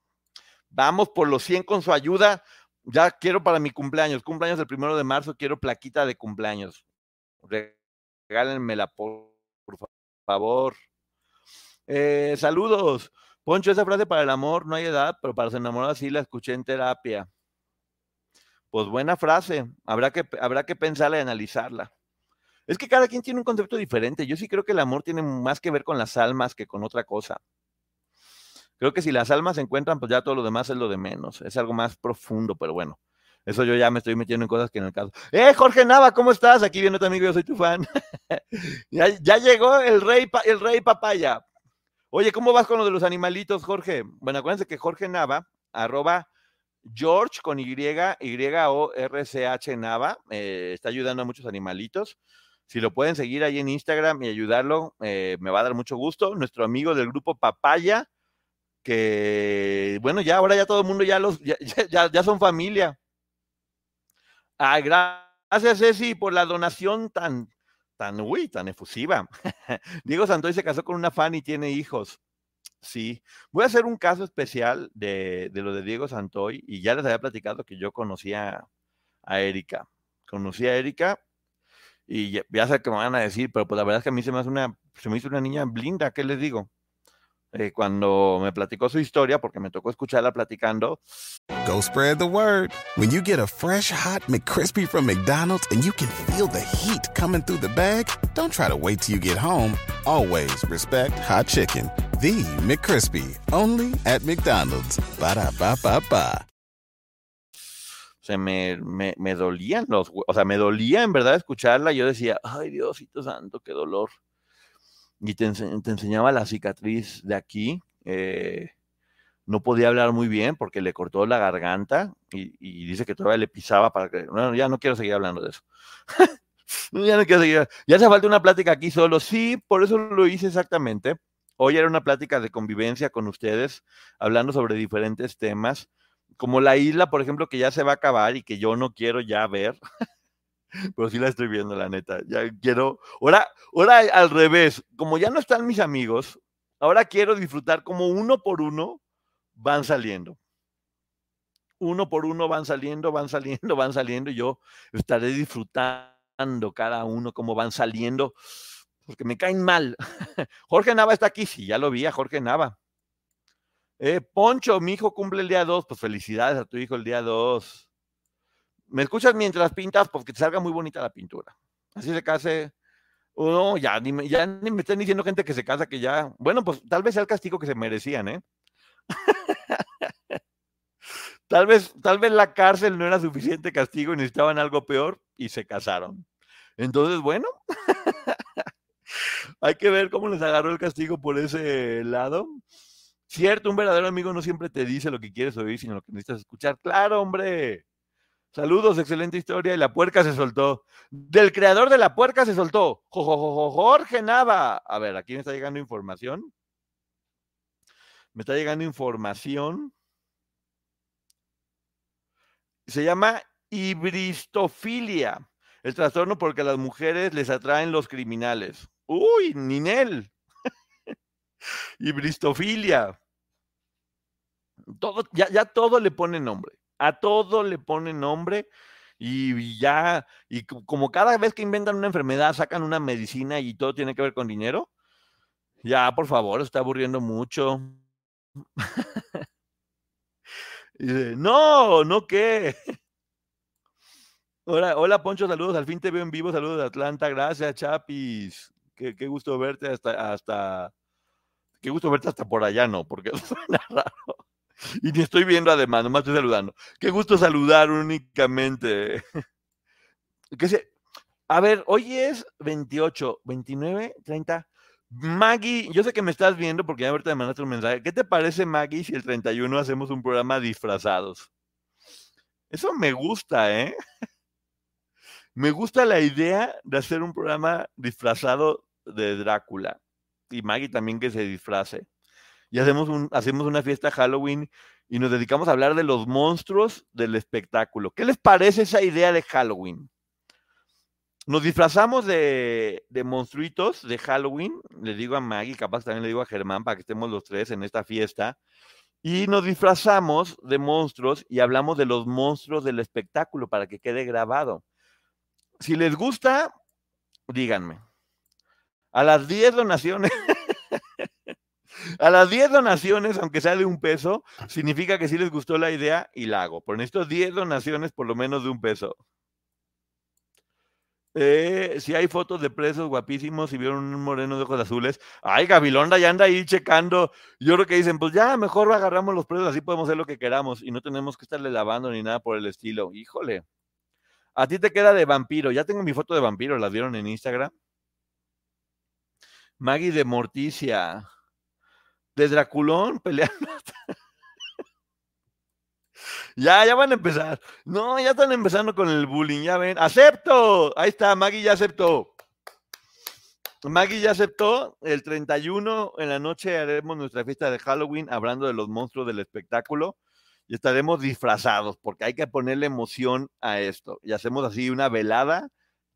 Vamos por los 100 con su ayuda. Ya quiero para mi cumpleaños, cumpleaños el primero de marzo, quiero plaquita de cumpleaños. Regálenmela, por, por favor. Eh, saludos. Poncho, esa frase para el amor no hay edad, pero para los enamorados sí la escuché en terapia. Pues buena frase. Habrá que, habrá que pensarla y analizarla. Es que cada quien tiene un concepto diferente. Yo sí creo que el amor tiene más que ver con las almas que con otra cosa. Creo que si las almas se encuentran, pues ya todo lo demás es lo de menos. Es algo más profundo, pero bueno. Eso yo ya me estoy metiendo en cosas que en el caso. ¡Eh, Jorge Nava! ¿Cómo estás? Aquí viendo tu amigo, yo soy tu fan. ya, ya, llegó el rey, el rey papaya. Oye, ¿cómo vas con lo de los animalitos, Jorge? Bueno, acuérdense que Jorge Nava, arroba George con Y, Y-O-R-C-H Nava, eh, está ayudando a muchos animalitos. Si lo pueden seguir ahí en Instagram y ayudarlo, eh, me va a dar mucho gusto. Nuestro amigo del grupo Papaya, que bueno, ya ahora ya todo el mundo ya los ya, ya, son familia. Ah, gracias, Ceci, por la donación tan, tan, uy, tan efusiva. Diego Santoy se casó con una fan y tiene hijos. Sí, voy a hacer un caso especial de, de lo de Diego Santoy y ya les había platicado que yo conocía a Erika. Conocí a Erika y ya, sé que me van a decir, pero pues la verdad es que a mí se me, hace una, se me hizo una niña blinda, ¿qué les digo? Eh, cuando me platicó su historia, porque me tocó escucharla platicando, Go spread the word. When you get a fresh hot McCrispy from McDonald's and you can feel the heat coming through the bag, don't try to wait till you get home. Always respect hot chicken. The McCrispy, only at McDonald's. Ba da ba ba ba. se me, me, me dolían los, o sea, me dolía en verdad escucharla. Yo decía, ay Diosito santo, qué dolor. Y te, ense- te enseñaba la cicatriz de aquí. eh, no podía hablar muy bien porque le cortó la garganta y, y dice que todavía le pisaba para que... Bueno, ya no quiero seguir hablando de eso. Ya no quiero seguir. Ya hace falta una plática aquí solo. Sí, por eso lo hice exactamente. Hoy era una plática de convivencia con ustedes, hablando sobre diferentes temas como la isla, por ejemplo, que ya se va a acabar y que yo no quiero ya ver, pero sí la estoy viendo, la neta. Ya quiero, ahora, ahora al revés, como ya no están mis amigos, ahora quiero disfrutar como uno por uno van saliendo. Uno por uno van saliendo, van saliendo, van saliendo, y yo estaré disfrutando cada uno como van saliendo, porque me caen mal. Jorge Nava está aquí, sí, ya lo vi a Jorge Nava. Eh, Poncho, mi hijo cumple el día 2. Pues felicidades a tu hijo el día 2. ¿Me escuchas mientras pintas? Porque te salga muy bonita la pintura. Así se case. Oh, no, ya ni, me, ya ni me están diciendo gente que se casa que ya. Bueno, pues tal vez sea el castigo que se merecían, ¿eh? tal vez, tal vez la cárcel no era suficiente castigo y necesitaban algo peor y se casaron. Entonces, bueno, hay que ver cómo les agarró el castigo por ese lado. Cierto, un verdadero amigo no siempre te dice lo que quieres oír, sino lo que necesitas escuchar. Claro, hombre. Saludos, excelente historia. Y la puerca se soltó. Del creador de la puerca se soltó. Jo, jo, jo, jo, Jorge Nava. A ver, aquí me está llegando información. Me está llegando información. Se llama hibristofilia. El trastorno porque a las mujeres les atraen los criminales. Uy, Ninel y bristofilia. Todo, ya, ya todo le pone nombre. A todo le pone nombre. Y, ya, y co- como cada vez que inventan una enfermedad, sacan una medicina y todo tiene que ver con dinero. Ya, por favor, está aburriendo mucho. No, no qué. Hola, hola Poncho, saludos. Al fin te veo en vivo. Saludos de Atlanta. Gracias, Chapis. Qué, qué gusto verte hasta, hasta, qué gusto verte hasta por allá, ¿no? Porque suena raro. Y ni estoy viendo además, nomás estoy saludando. Qué gusto saludar únicamente. A ver, hoy es 28, 29, 30. Maggie, yo sé que me estás viendo porque ya ahorita me mandaste un mensaje. ¿Qué te parece, Maggie, si el 31 hacemos un programa disfrazados? Eso me gusta, ¿eh? Me gusta la idea de hacer un programa disfrazado de Drácula. Y Maggie también que se disfrace. Y hacemos, hacemos una fiesta Halloween y nos dedicamos a hablar de los monstruos del espectáculo. ¿Qué les parece esa idea de Halloween? Nos disfrazamos de, de monstruitos de Halloween. Le digo a Maggie, capaz también le digo a Germán para que estemos los tres en esta fiesta. Y nos disfrazamos de monstruos y hablamos de los monstruos del espectáculo para que quede grabado. Si les gusta, díganme. A las 10 donaciones, a las 10 donaciones, aunque sea de un peso, significa que sí les gustó la idea y la hago. Por estos 10 donaciones, por lo menos de un peso. Eh, si hay fotos de presos guapísimos y vieron un moreno de ojos azules, ay, Gabilonda ya anda ahí checando. Yo creo que dicen, pues ya mejor agarramos los presos, así podemos hacer lo que queramos y no tenemos que estarle lavando ni nada por el estilo. Híjole. A ti te queda de vampiro. Ya tengo mi foto de vampiro, ¿la vieron en Instagram? Maggie de Morticia. De Draculón peleando. ya, ya van a empezar. No, ya están empezando con el bullying, ya ven. ¡Acepto! Ahí está, Maggie ya aceptó. Maggie ya aceptó. El 31 en la noche haremos nuestra fiesta de Halloween hablando de los monstruos del espectáculo y estaremos disfrazados porque hay que ponerle emoción a esto. Y hacemos así una velada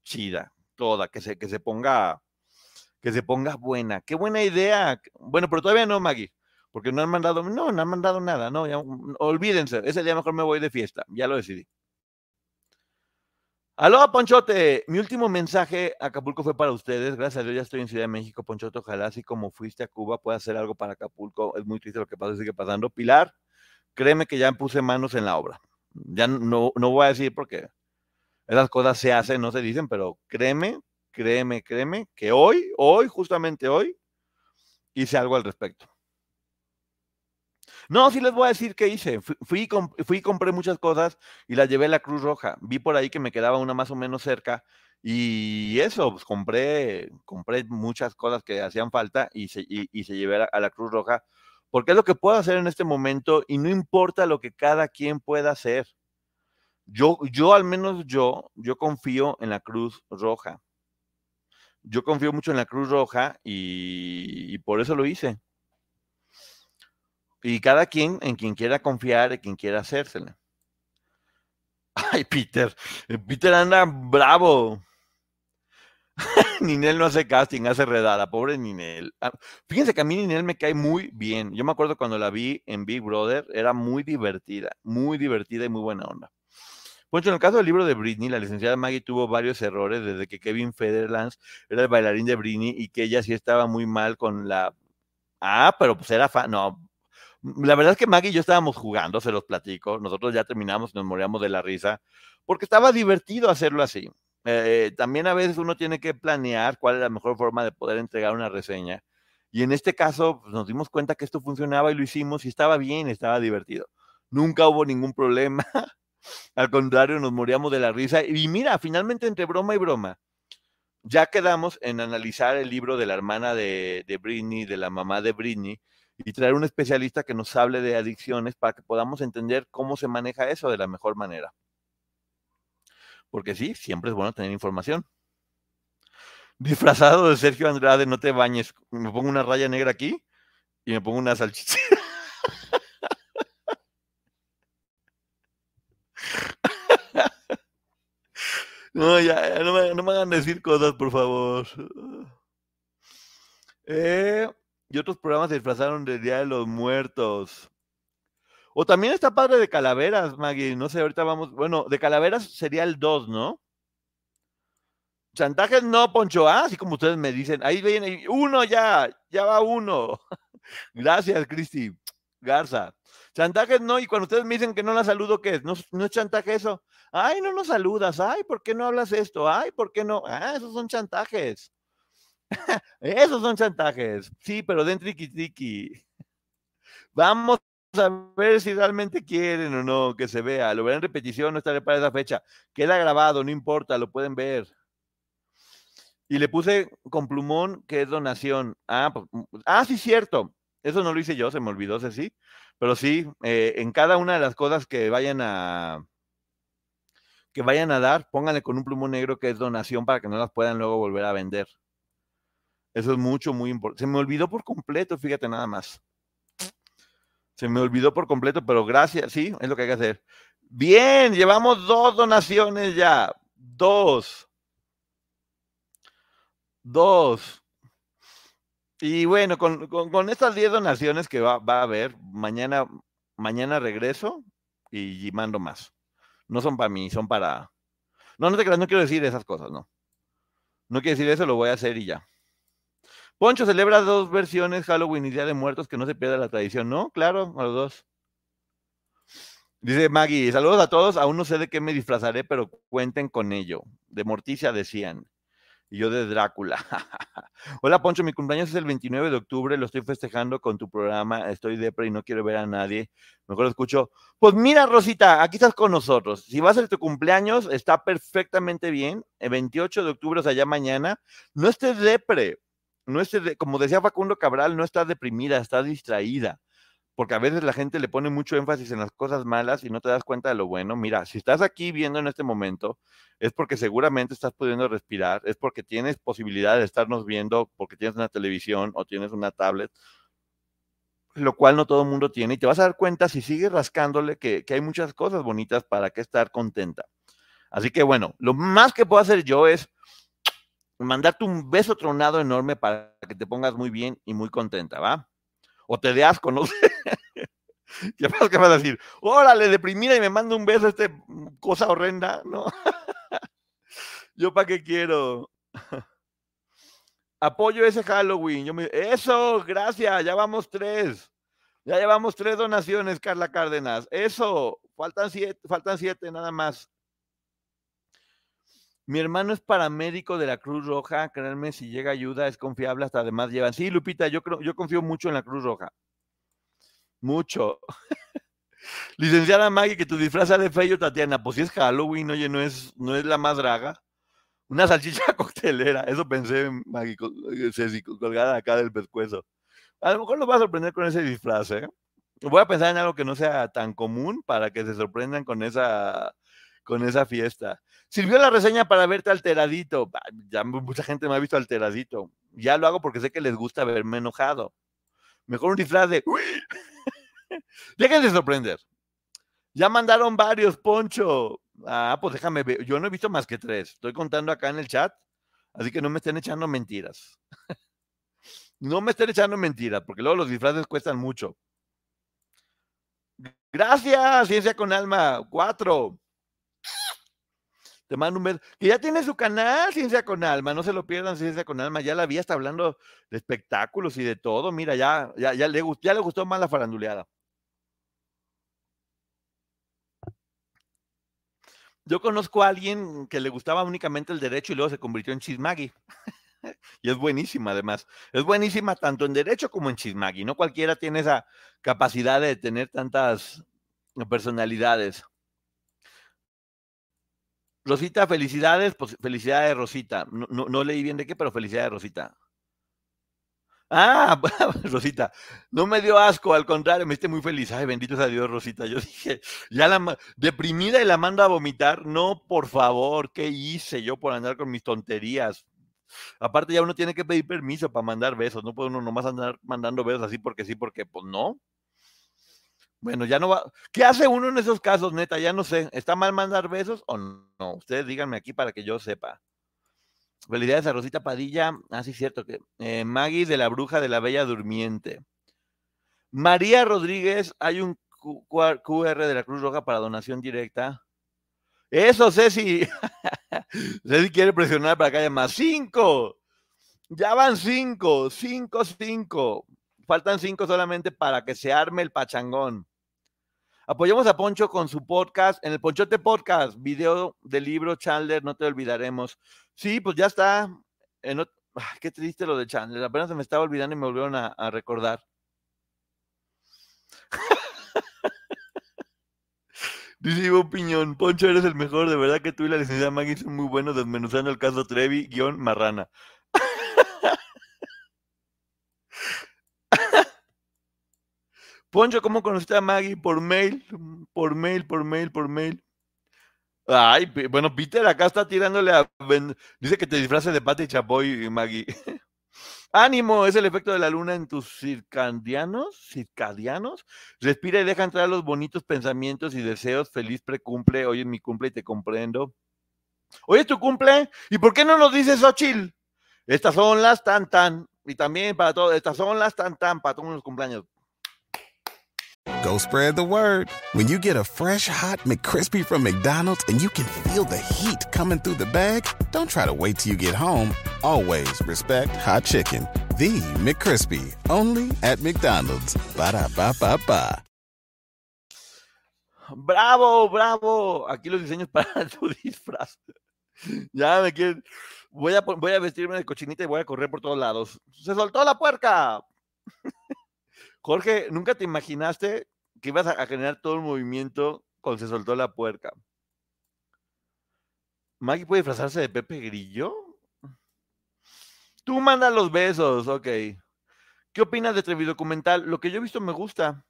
chida, toda, que se, que se ponga, que se ponga buena. Qué buena idea. Bueno, pero todavía no, Maggie. Porque no han mandado, no, no han mandado nada, no, mm, olvídense, ese día mejor me voy de fiesta, ya lo decidí. Aló, Ponchote. Mi último mensaje a Acapulco fue para ustedes. Gracias a Dios ya estoy en Ciudad de México, Ponchote. Ojalá así como fuiste a Cuba pueda hacer algo para Acapulco. Es muy triste lo que pasa, sigue pasando. Pilar, créeme que ya puse manos en la obra. Ya no, no voy a decir porque esas cosas se hacen, no se dicen, pero créeme, créeme, créeme que hoy, hoy, justamente hoy, hice algo al respecto. No, sí les voy a decir qué hice. Fui, fui, y compré muchas cosas y las llevé a la Cruz Roja. Vi por ahí que me quedaba una más o menos cerca y eso, pues compré, compré muchas cosas que hacían falta y se, y, se llevé a, la Cruz Roja porque es lo que puedo hacer en este momento y no importa lo que cada quien pueda hacer. Yo, yo al menos yo, yo confío en la Cruz Roja. Yo confío mucho en la Cruz Roja y por eso lo hice. Y cada quien en quien quiera confiar, en quien quiera hacérsela. Ay, Peter, eh, Peter anda bravo. Ninel no hace casting, hace redada, pobre Ninel. Ah, fíjense que a mí Ninel me cae muy bien. Yo me acuerdo cuando la vi en Big Brother, era muy divertida, muy divertida y muy buena onda. Pues en el caso del libro de Britney, la licenciada Maggie tuvo varios errores desde que Kevin Federlands era el bailarín de Britney y que ella sí estaba muy mal con la... Ah, pero pues era fan. No, la verdad es que Maggie y yo estábamos jugando, se los platico. Nosotros ya terminamos nos moríamos de la risa, porque estaba divertido hacerlo así. Eh, también a veces uno tiene que planear cuál es la mejor forma de poder entregar una reseña. Y en este caso pues, nos dimos cuenta que esto funcionaba y lo hicimos y estaba bien, estaba divertido. Nunca hubo ningún problema. Al contrario, nos moríamos de la risa. Y mira, finalmente entre broma y broma, ya quedamos en analizar el libro de la hermana de, de Britney, de la mamá de Britney, y traer un especialista que nos hable de adicciones para que podamos entender cómo se maneja eso de la mejor manera. Porque sí, siempre es bueno tener información. Disfrazado de Sergio Andrade, no te bañes. Me pongo una raya negra aquí y me pongo una salchicha. No, ya, no, me, no me hagan decir cosas, por favor. Eh, y otros programas se disfrazaron del Día de los Muertos. O también está padre de Calaveras, Maggie. No sé, ahorita vamos. Bueno, de Calaveras sería el 2, ¿no? Chantajes no, Poncho. Ah, así como ustedes me dicen. Ahí viene uno ya, ya va uno. Gracias, Cristi. Garza. Chantajes no, y cuando ustedes me dicen que no la saludo, ¿qué es? ¿No, ¿No es chantaje eso? Ay, no nos saludas. Ay, ¿por qué no hablas esto? Ay, ¿por qué no? Ah, esos son chantajes. Esos son chantajes. Sí, pero den triqui Vamos a ver si realmente quieren o no que se vea. Lo verán en repetición, no estaré para esa fecha. Queda grabado, no importa, lo pueden ver. Y le puse con plumón que es donación. Ah, pues, mm, ah sí, cierto. Eso no lo hice yo, se me olvidó, sí. Pero sí, eh, en cada una de las cosas que vayan a que vayan a dar, pónganle con un plumón negro que es donación para que no las puedan luego volver a vender. Eso es mucho, muy importante. Se me olvidó por completo, fíjate nada más. Se me olvidó por completo, pero gracias, sí, es lo que hay que hacer. Bien, llevamos dos donaciones ya. Dos. Dos. Y bueno, con, estas diez donaciones que va, va, a haber, mañana, mañana regreso y, mando más. No son para mí, son para... No, no te creas, no quiero decir esas cosas, no. No quiero decir eso, lo voy a hacer y ya. Poncho celebra dos versiones, Halloween y Día de Muertos, que no se pierda la tradición, ¿no? Claro, a los dos. Dice Maggie, saludos a todos, aún no sé de qué me disfrazaré, pero cuenten con ello. De Morticia decían. Y yo de Drácula. Hola Poncho, mi cumpleaños es el 29 de octubre, lo estoy festejando con tu programa, estoy depre y no quiero ver a nadie. Mejor escucho. Pues mira, Rosita, aquí estás con nosotros. Si va a ser tu cumpleaños, está perfectamente bien. El 28 de octubre, o sea, ya mañana, no estés depre no como decía Facundo Cabral, no está deprimida, está distraída, porque a veces la gente le pone mucho énfasis en las cosas malas y no te das cuenta de lo bueno. Mira, si estás aquí viendo en este momento, es porque seguramente estás pudiendo respirar, es porque tienes posibilidad de estarnos viendo, porque tienes una televisión o tienes una tablet, lo cual no todo el mundo tiene, y te vas a dar cuenta si sigues rascándole que, hay muchas cosas bonitas para que estar contenta. Así que bueno, lo más que puedo hacer yo es mandarte un beso tronado enorme para que te pongas muy bien y muy contenta, ¿va? O te dé asco, no sé. Ya sabes que vas a decir, órale, deprimida y me manda un beso, este cosa horrenda, ¿no? Yo para qué quiero. Apoyo ese Halloween. Yo me... Eso, gracias, ya vamos tres. Ya llevamos tres donaciones, Carla Cárdenas. Eso, faltan siete, faltan siete nada más. Mi hermano es paramédico de la Cruz Roja. Créanme, si llega ayuda es confiable, hasta además llevan. Sí, Lupita, yo creo, yo confío mucho en la Cruz Roja. Mucho. Licenciada Maggie, que tu disfraz de feo, Tatiana. Pues si es Halloween, oye, no es, no es la más draga. Una salchicha coctelera. Eso pensé, Maggie, eh, colgada acá del pescuezo. A lo mejor nos va a sorprender con ese disfraz, ¿eh? Voy a pensar en algo que no sea tan común para que se sorprendan con esa, con esa fiesta. Sirvió la reseña para verte alteradito. Ya mucha gente me ha visto alteradito. Ya lo hago porque sé que les gusta verme enojado. Mejor un disfraz de... Dejen de sorprender. Ya mandaron varios, Poncho. Ah, pues déjame ver. Yo no he visto más que tres. Estoy contando acá en el chat. Así que no me estén echando mentiras. no me estén echando mentiras, porque luego los disfraces cuestan mucho. Gracias, Ciencia con Alma. Cuatro. Te mando un beso. Que ya tiene su canal, Ciencia con Alma. No se lo pierdan, Ciencia con Alma. Ya la vi, está hablando de espectáculos y de todo. Mira, ya, ya, ya, le, ya le gustó más la faranduleada. Yo conozco a alguien que le gustaba únicamente el derecho y luego se convirtió en chismagui. y es buenísima, además. Es buenísima tanto en derecho como en chismagui. No cualquiera tiene esa capacidad de tener tantas personalidades. Rosita, felicidades. Pues felicidades, Rosita. No, no, leí bien de qué, pero felicidades, Rosita. Ah, Rosita, no me dio asco, al contrario, me esté muy feliz. Ay, bendito sea Dios, Rosita. Yo dije, ya la deprimida y la mando a vomitar. No, por favor, ¿qué hice yo por andar con mis tonterías? Aparte, ya uno tiene que pedir permiso para mandar besos. No puede uno nomás andar mandando besos así porque sí, porque pues no. Bueno, ya no va. ¿Qué hace uno en esos casos, neta? Ya no sé. ¿Está mal mandar besos o no? Ustedes díganme aquí para que yo sepa. Felicidades a Rosita Padilla. Ah, sí, cierto. que eh, Maggie de la Bruja de la Bella Durmiente. María Rodríguez, hay un QR de la Cruz Roja para donación directa. Eso, Ceci. Ceci quiere presionar para que haya más. Cinco. Ya van cinco. Cinco, cinco. Faltan cinco solamente para que se arme el pachangón. Apoyamos a Poncho con su podcast, en el Ponchote Podcast, video del libro Chandler, no te olvidaremos. Sí, pues ya está. qué triste lo de Chandler, apenas se me estaba olvidando y me volvieron a, recordar. Dice Ivo Piñón, Poncho, eres el mejor, de verdad que tú y la licenciada Maggie son muy buenos desmenuzando el caso Trevi, guion Marrana. Poncho, ¿cómo conociste a Maggie? Por mail, por mail, por mail, por mail. Ay, bueno, Peter acá está tirándole a... Dice que te disfraces de Pati Chapoy, Maggie. Ánimo, es el efecto de la luna en tus circadianos, circadianos. Respira y deja entrar los bonitos pensamientos y deseos. Feliz precumple. Hoy es mi cumple y te comprendo. Hoy es tu cumple. ¿Y por qué no nos dices, Ochil? Estas son las tan tan. Y también para todos, estas son las tan tan para todos los cumpleaños. Go spread the word. When you get a fresh hot McCrispy from McDonald's and you can feel the heat coming through the bag, don't try to wait till you get home. Always respect hot chicken. The McCrispy, only at McDonald's. Ba da ba ba ba. Bravo, bravo. Aquí los diseños para tu disfraz. Ya me quieren. Voy a, voy a vestirme de cochinita y voy a correr por todos lados. ¡Se soltó la puerca! Jorge, ¿nunca te imaginaste que ibas a, generar todo el movimiento cuando se soltó la puerca? ¿Maggie puede disfrazarse de Pepe Grillo? Tú manda los besos, ok. ¿Qué opinas de Trevi documental? Lo que yo he visto me gusta.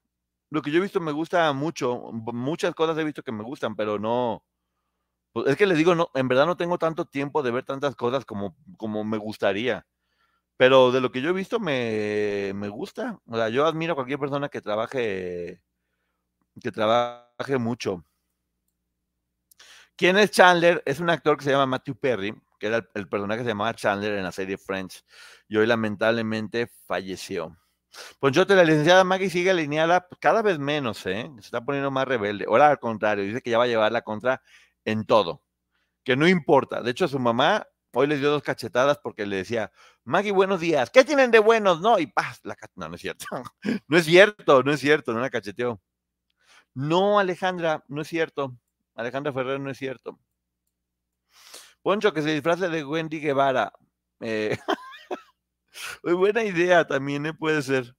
Lo que yo he visto me gusta mucho. Muchas cosas he visto que me gustan, pero no. Pues, es que les digo, no, en verdad no tengo tanto tiempo de ver tantas cosas como, como me gustaría. Pero de lo que yo he visto me, me gusta. O sea, yo admiro a cualquier persona que trabaje, que trabaje mucho. ¿Quién es Chandler? Es un actor que se llama Matthew Perry, que era el, personaje que se llamaba Chandler en la serie Friends, y hoy lamentablemente falleció. Ponchote, la licenciada Maggie sigue alineada pues, cada vez menos, ¿eh? Se está poniendo más rebelde. Ahora al contrario, dice que ya va a llevar la contra en todo. Que no importa. De hecho, su mamá hoy le dio dos cachetadas porque le decía, Maggie, buenos días. ¿Qué tienen de buenos? No, y paz, la No, no es cierto. no es cierto, no es cierto, no la cacheteó. No, Alejandra, no es cierto. Alejandra Ferrer no es cierto. Poncho, que se disfrace de Wendy Guevara. Eh, buena idea también, ¿eh? puede ser.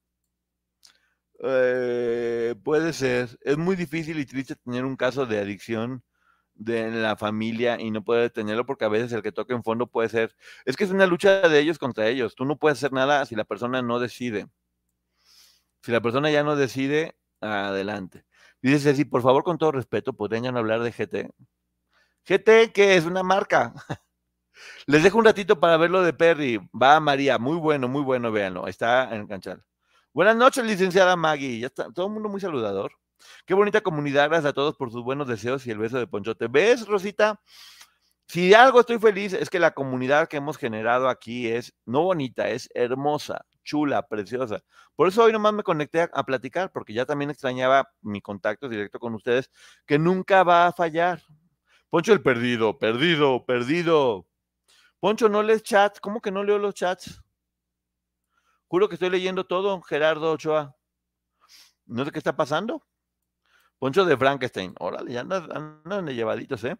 Eh, puede ser. Es muy difícil y triste tener un caso de adicción de la familia y no puede tenerlo porque a veces el que toca en fondo puede ser. Es que es una lucha de ellos contra ellos. Tú no puedes hacer nada si la persona no decide. Si la persona ya no decide, adelante. Dice Ceci, por favor, con todo respeto, ¿podrían hablar de GT? GT, que es una marca. Les dejo un ratito para ver lo de Perry. Va María, muy bueno, muy bueno, véanlo. Está en canchal. Buenas noches, licenciada Maggie. Ya está, todo el mundo muy saludador. Qué bonita comunidad, gracias a todos por sus buenos deseos y el beso de Ponchote. ¿Ves, Rosita? Si de algo estoy feliz es que la comunidad que hemos generado aquí es no bonita, es hermosa, chula, preciosa. Por eso hoy nomás me conecté a, a platicar, porque ya también extrañaba mi contacto directo con ustedes, que nunca va a fallar. Poncho el perdido, perdido, perdido. Poncho, no lees chats. ¿Cómo que no leo los chats? Juro que estoy leyendo todo, Gerardo Ochoa. No sé qué está pasando. Poncho de Frankenstein. Órale, ya andan, andan llevaditos, ¿eh?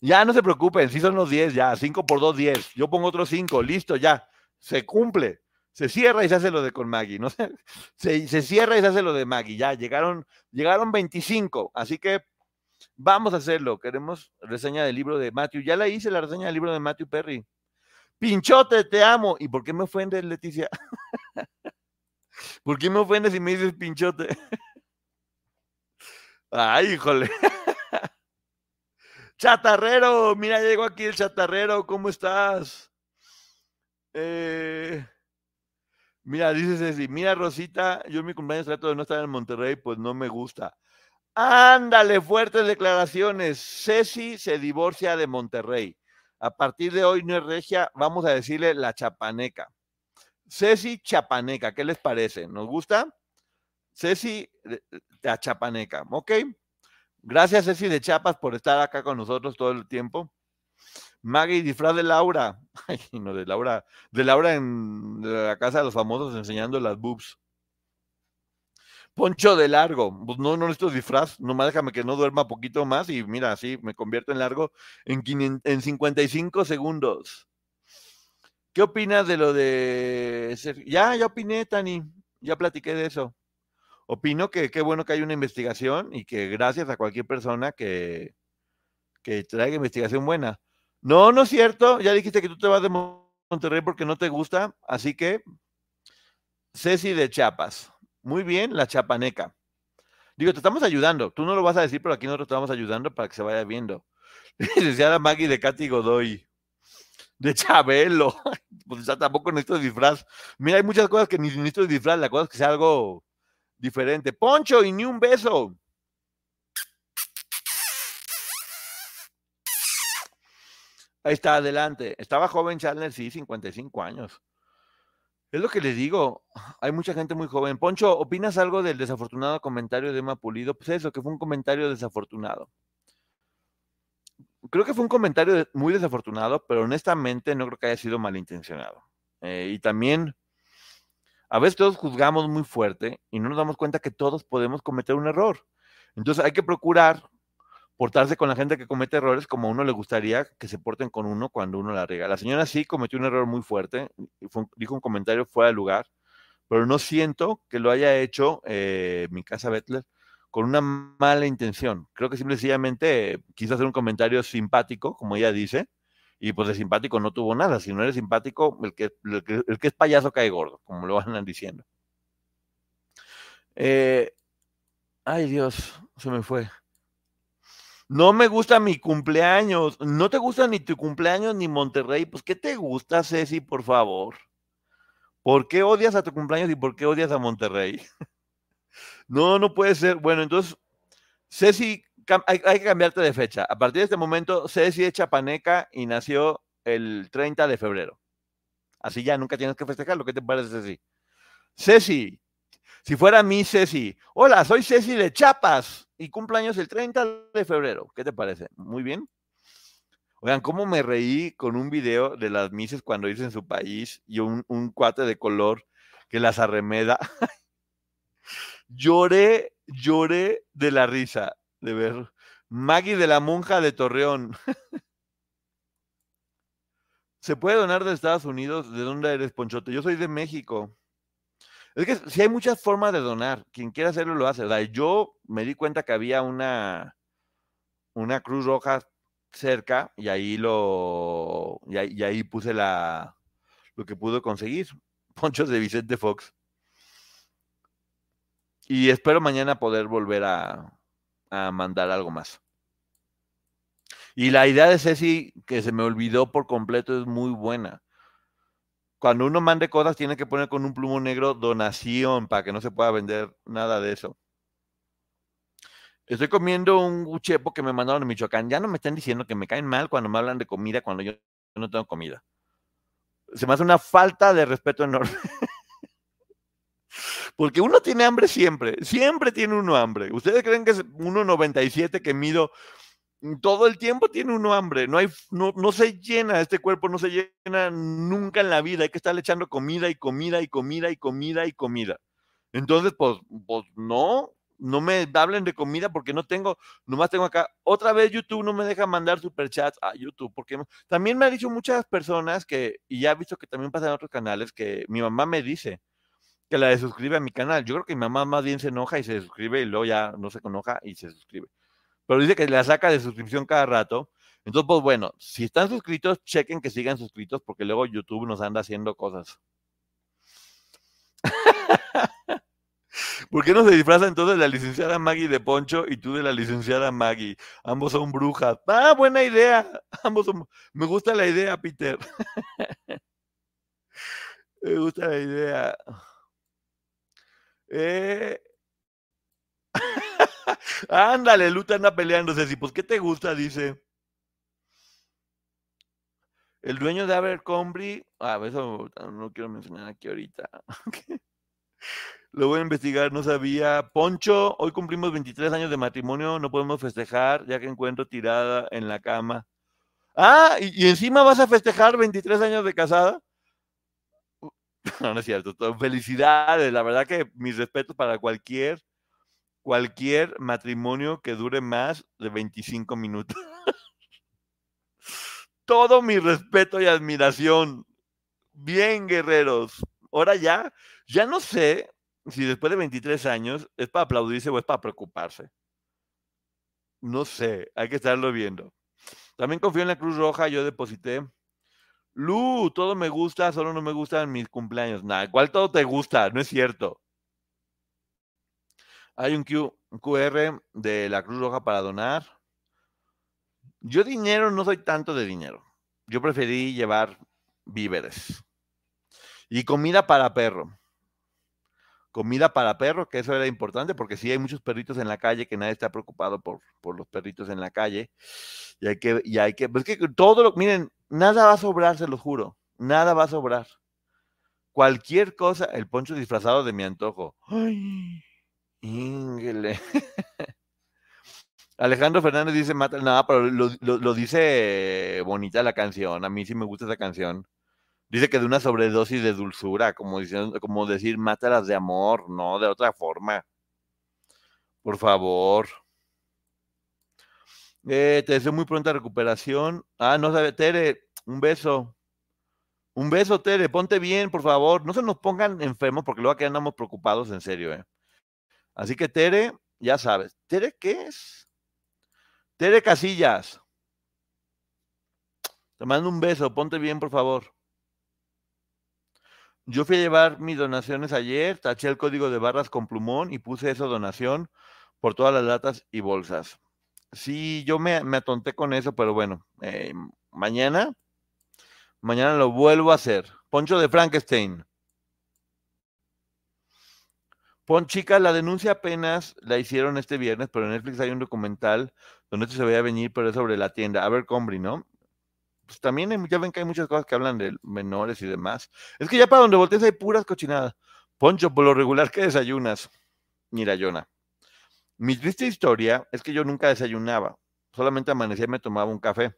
Ya no se preocupen, si son los 10, ya, 5 por 2, 10. Yo pongo otros 5, listo, ya. Se cumple. Se cierra y se hace lo de con Maggie, ¿no? Se, se cierra y se hace lo de Maggie. Ya, llegaron, llegaron 25. Así que Vamos a hacerlo. Queremos reseña del libro de Matthew. Ya la hice la reseña del libro de Matthew Perry. Pinchote, te amo. ¿Y por qué me ofendes, Leticia? ¿Por qué me ofendes si me dices pinchote? Ay, híjole. Chatarrero, mira, llegó aquí el chatarrero. ¿Cómo estás? Eh, mira, dice Ceci, mira Rosita, yo en mi cumpleaños trato de no estar en Monterrey, pues no me gusta. Ándale, fuertes declaraciones. Ceci se divorcia de Monterrey. A partir de hoy no es regia, vamos a decirle la chapaneca. Ceci Chapaneca, ¿qué les parece? ¿Nos gusta? Ceci la Chapaneca, ¿ok? Gracias Ceci de Chapas por estar acá con nosotros todo el tiempo. Maggie, disfraz de Laura. Ay, no, de Laura, de Laura en la casa de los famosos enseñando las boobs. Poncho de largo, pues no, no necesito disfraz, nomás déjame que no duerma poquito más y mira, así me convierto en largo en, 500, en 55 segundos. ¿Qué opinas de lo de... Ya, ya opiné, Tani, ya platiqué de eso. Opino que qué bueno que hay una investigación y que gracias a cualquier persona que, que traiga investigación buena. No, no es cierto, ya dijiste que tú te vas de Monterrey porque no te gusta, así que Ceci de Chiapas. Muy bien, la chapaneca. Digo, te estamos ayudando. Tú no lo vas a decir, pero aquí nosotros te estamos ayudando para que se vaya viendo. Licenciada Maggie de Katy Godoy. De Chabelo. Pues ya tampoco necesito disfraz. Mira, hay muchas cosas que ni necesito disfraz. La cosa es que sea algo diferente. Poncho, y ni un beso. Ahí está, adelante. Estaba joven Chandler, sí, 55 años. Es lo que les digo, hay mucha gente muy joven. Poncho, ¿opinas algo del desafortunado comentario de Emma Pulido? Pues eso, que fue un comentario desafortunado. Creo que fue un comentario muy desafortunado, pero honestamente no creo que haya sido malintencionado. Eh, y también, a veces todos juzgamos muy fuerte y no nos damos cuenta que todos podemos cometer un error. Entonces hay que procurar portarse con la gente que comete errores como a uno le gustaría que se porten con uno cuando uno la riega. La señora sí cometió un error muy fuerte, dijo un comentario fuera de lugar, pero no siento que lo haya hecho eh, mi casa Bettler con una mala intención. Creo que simplemente quiso hacer un comentario simpático, como ella dice, y pues de simpático no tuvo nada. Si no eres simpático, el que, el que, es payaso cae gordo, como lo van diciendo. Eh, ay Dios, se me fue. No me gusta mi cumpleaños. No te gusta ni tu cumpleaños ni Monterrey. Pues, ¿qué te gusta, Ceci, por favor? ¿Por qué odias a tu cumpleaños y por qué odias a Monterrey? no, no puede ser. Bueno, entonces, Ceci, hay, que cambiarte de fecha. A partir de este momento, Ceci es chapaneca y nació el 30 de febrero. Así ya nunca tienes que festejarlo. ¿Qué te parece, Ceci? Ceci, si fuera mi Ceci. Hola, soy Ceci de Chiapas y cumpleaños el 30 de febrero. ¿Qué te parece? Muy bien. Oigan, cómo me reí con un video de las mises cuando hice en su país y un, un cuate de color que las arremeda. lloré, lloré de la risa de ver. Maggie de la Monja de Torreón. ¿Se puede donar de Estados Unidos? ¿De dónde eres, Ponchote? Yo soy de México. Es que si hay muchas formas de donar. Quien quiera hacerlo lo hace. ¿verdad? Yo me di cuenta que había una, una Cruz Roja cerca y ahí lo y ahí, y ahí puse la lo que pude conseguir. Ponchos de Vicente Fox. Y espero mañana poder volver a, a mandar algo más. Y la idea de Ceci, que se me olvidó por completo, es muy buena. Cuando uno mande cosas, tiene que poner con un plumo negro donación para que no se pueda vender nada de eso. Estoy comiendo un guchepo que me mandaron de Michoacán. Ya no me están diciendo que me caen mal cuando me hablan de comida cuando yo no tengo comida. Se me hace una falta de respeto enorme. Porque uno tiene hambre siempre, siempre tiene uno hambre. ¿Ustedes creen que es 1,97 que mido todo el tiempo tiene uno hambre, no hay, no, no se llena, este cuerpo no se llena nunca en la vida, hay que estarle echando comida y comida y comida y comida y comida. Entonces, pues, pues no, no me hablen de comida porque no tengo, nomás tengo acá. Otra vez YouTube no me deja mandar superchats a YouTube, porque también me ha dicho muchas personas que, y ya he visto que también pasa en otros canales, que mi mamá me dice que la de suscribe a mi canal. Yo creo que mi mamá más bien se enoja y se suscribe y luego ya no se enoja y se suscribe pero dice que la saca de suscripción cada rato. Entonces, pues bueno, si están suscritos, chequen que sigan suscritos porque luego YouTube nos anda haciendo cosas. ¿Por qué no se disfraza entonces la licenciada Maggie de Poncho y tú de la licenciada Maggie? Ambos son brujas. Ah, buena idea. Ambos son... Me gusta la idea, Peter. Me gusta la idea. Eh... Ándale, Luta anda peleándose. Si, pues, ¿qué te gusta? Dice. El dueño de Abercrombie. Ah, eso no quiero mencionar aquí ahorita. Lo voy a investigar, no sabía. Poncho, hoy cumplimos 23 años de matrimonio, no podemos festejar ya que encuentro tirada en la cama. Ah, y encima vas a festejar 23 años de casada. No, no es cierto. Felicidades, la verdad que mis respetos para cualquier cualquier matrimonio que dure más de 25 minutos. Todo mi respeto y admiración. Bien, guerreros. Ahora ya, ya no sé si después de 23 años es para aplaudirse o es para preocuparse. No sé, hay que estarlo viendo. También confío en la Cruz Roja, yo deposité. Lu, todo me gusta, solo no me gustan mis cumpleaños. Nada, ¿cuál todo te gusta? No es cierto. Hay un, QR de la Cruz Roja para donar. Yo dinero no soy tanto de dinero. Yo preferí llevar víveres. Y comida para perro. Comida para perro, que eso era importante, porque sí hay muchos perritos en la calle que nadie está preocupado por, por los perritos en la calle. Y hay que, y hay que, pues que todo lo, miren, nada va a sobrar, se lo juro. Nada va a sobrar. Cualquier cosa, el poncho disfrazado de mi antojo. Ay, Íngele. Alejandro Fernández dice, mata, nada, pero lo, lo, dice bonita la canción, a mí sí me gusta esa canción. Dice que de una sobredosis de dulzura, como, diciendo, como decir, mátalas de amor, no, de otra forma. Por favor. Eh, te deseo muy pronta recuperación. Ah, no sabe, Tere, un beso. Un beso, Tere, ponte bien, por favor. No se nos pongan enfermos porque luego aquí andamos preocupados, en serio, eh. Así que Tere, ya sabes. ¿Tere qué es? Tere Casillas. Te mando un beso, ponte bien, por favor. Yo fui a llevar mis donaciones ayer, taché el código de barras con plumón y puse esa donación por todas las latas y bolsas. Sí, yo me, me atonté con eso, pero bueno, eh, mañana, mañana lo vuelvo a hacer. Poncho de Frankenstein. Pon, chicas, la denuncia apenas la hicieron este viernes, pero en Netflix hay un documental donde se veía venir, pero es sobre la tienda. A ver, Combri, ¿no? Pues también ya ven que hay muchas cosas que hablan de menores y demás. Es que ya para donde voltees hay puras cochinadas. Poncho, por lo regular, ¿qué desayunas? Mira, Yona. Mi triste historia es que yo nunca desayunaba. Solamente amanecía y me tomaba un café.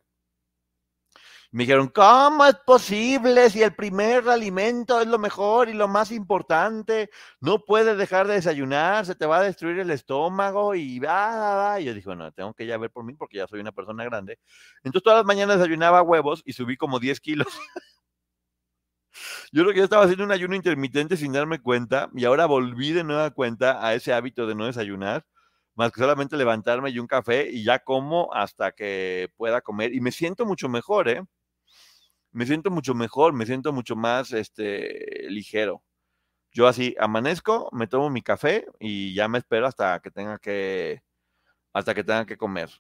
Me dijeron, ¿cómo es posible si el primer alimento es lo mejor y lo más importante? No puedes dejar de desayunar, se te va a destruir el estómago y va, Y yo dije, bueno, tengo que ya ver por mí porque ya soy una persona grande. Entonces todas las mañanas desayunaba huevos y subí como 10 kilos. Yo creo que ya estaba haciendo un ayuno intermitente sin darme cuenta y ahora volví de nueva cuenta a ese hábito de no desayunar, más que solamente levantarme y un café y ya como hasta que pueda comer y me siento mucho mejor, ¿eh? Me siento mucho mejor, me siento mucho más este ligero. Yo así amanezco, me tomo mi café y ya me espero hasta que tenga que hasta que tenga que comer.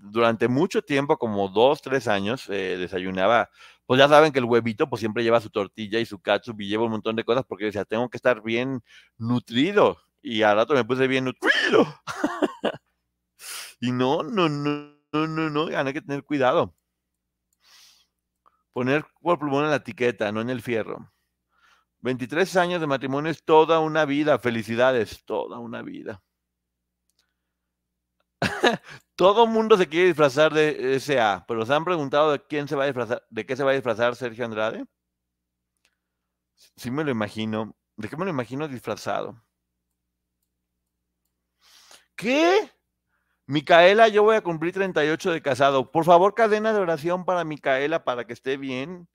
Durante mucho tiempo, como dos, tres años, eh, desayunaba, pues ya saben que el huevito pues siempre lleva su tortilla y su ketchup y lleva un montón de cosas porque decía, tengo que estar bien nutrido. Y al rato me puse bien nutrido. y no, no, no, no, no, no, hay que tener cuidado. Poner por plumón en la etiqueta, no en el fierro. 23 años de matrimonio es toda una vida. Felicidades, toda una vida. Todo mundo se quiere disfrazar de SA, pero ¿se han preguntado de quién se va a disfrazar, de qué se va a disfrazar Sergio Andrade? Sí me lo imagino. ¿De qué me lo imagino disfrazado? ¿Qué? Micaela, yo voy a cumplir 38 de casado. Por favor, cadena de oración para Micaela para que esté bien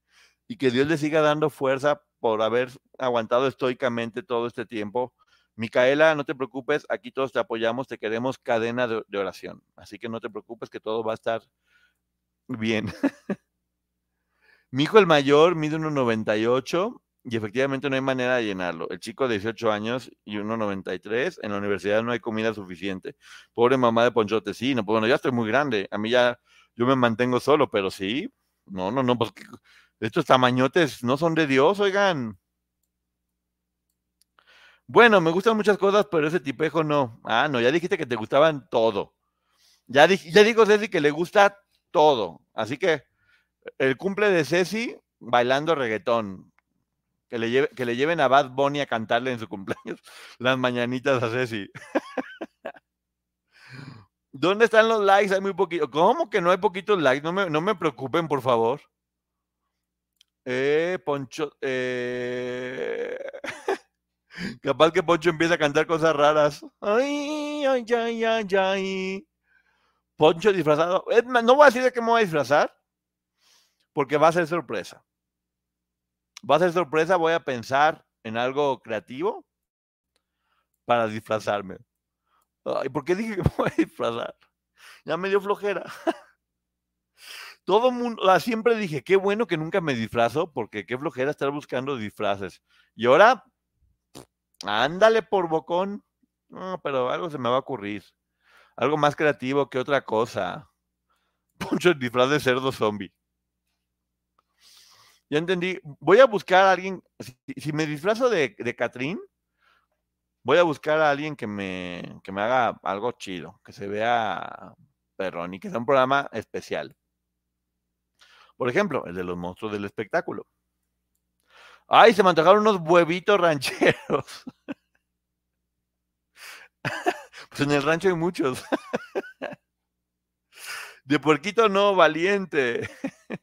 y que Dios le siga dando fuerza por haber aguantado estoicamente todo este tiempo Micaela, no te preocupes, aquí todos te apoyamos, te queremos cadena de, oración. Así que no te preocupes que todo va a estar bien. Mi hijo el mayor mide 1,98 y efectivamente no hay manera de llenarlo. El chico de 18 años y 1,93, en la universidad no hay comida suficiente. Pobre mamá de Ponchote, sí, no, pues bueno, ya estoy muy grande. A mí ya, yo me mantengo solo, pero sí, no, no, no, porque estos tamañotes no son de Dios, oigan. Bueno, me gustan muchas cosas, pero ese tipejo no. Ah, no, ya dijiste que te gustaban todo. Ya, ya dijo Ceci que le gusta todo. Así que el cumple de Ceci bailando reggaetón. Que le, que le lleven a Bad Bunny a cantarle en su cumpleaños las mañanitas a Ceci. ¿Dónde están los likes? Hay muy poquito. ¿Cómo que no hay poquitos likes? No me, no me preocupen, por favor. Eh, Poncho. Eh... Capaz que Poncho empieza a cantar cosas raras. Ay, ay, ay, ay, ay. Poncho disfrazado. No voy a decir de qué me voy a disfrazar, porque va a ser sorpresa. Va a ser sorpresa, voy a pensar en algo creativo para disfrazarme. Ay, ¿por qué dije que me voy a disfrazar? Ya me dio flojera. Todo mundo, siempre dije, qué bueno que nunca me disfrazo, porque qué flojera estar buscando disfraces. Y ahora Ándale por bocón. No, pero algo se me va a ocurrir. Algo más creativo que otra cosa. Poncho el disfraz de cerdo zombie. Ya entendí. Voy a buscar a alguien. Si, me disfrazo de, de Catrín, voy a buscar a alguien que me, que me haga algo chido, que se vea perrón y que sea un programa especial. Por ejemplo, el de los monstruos del espectáculo. Ay, se me antojaron unos huevitos rancheros. pues en el rancho hay muchos. De puerquito no, valiente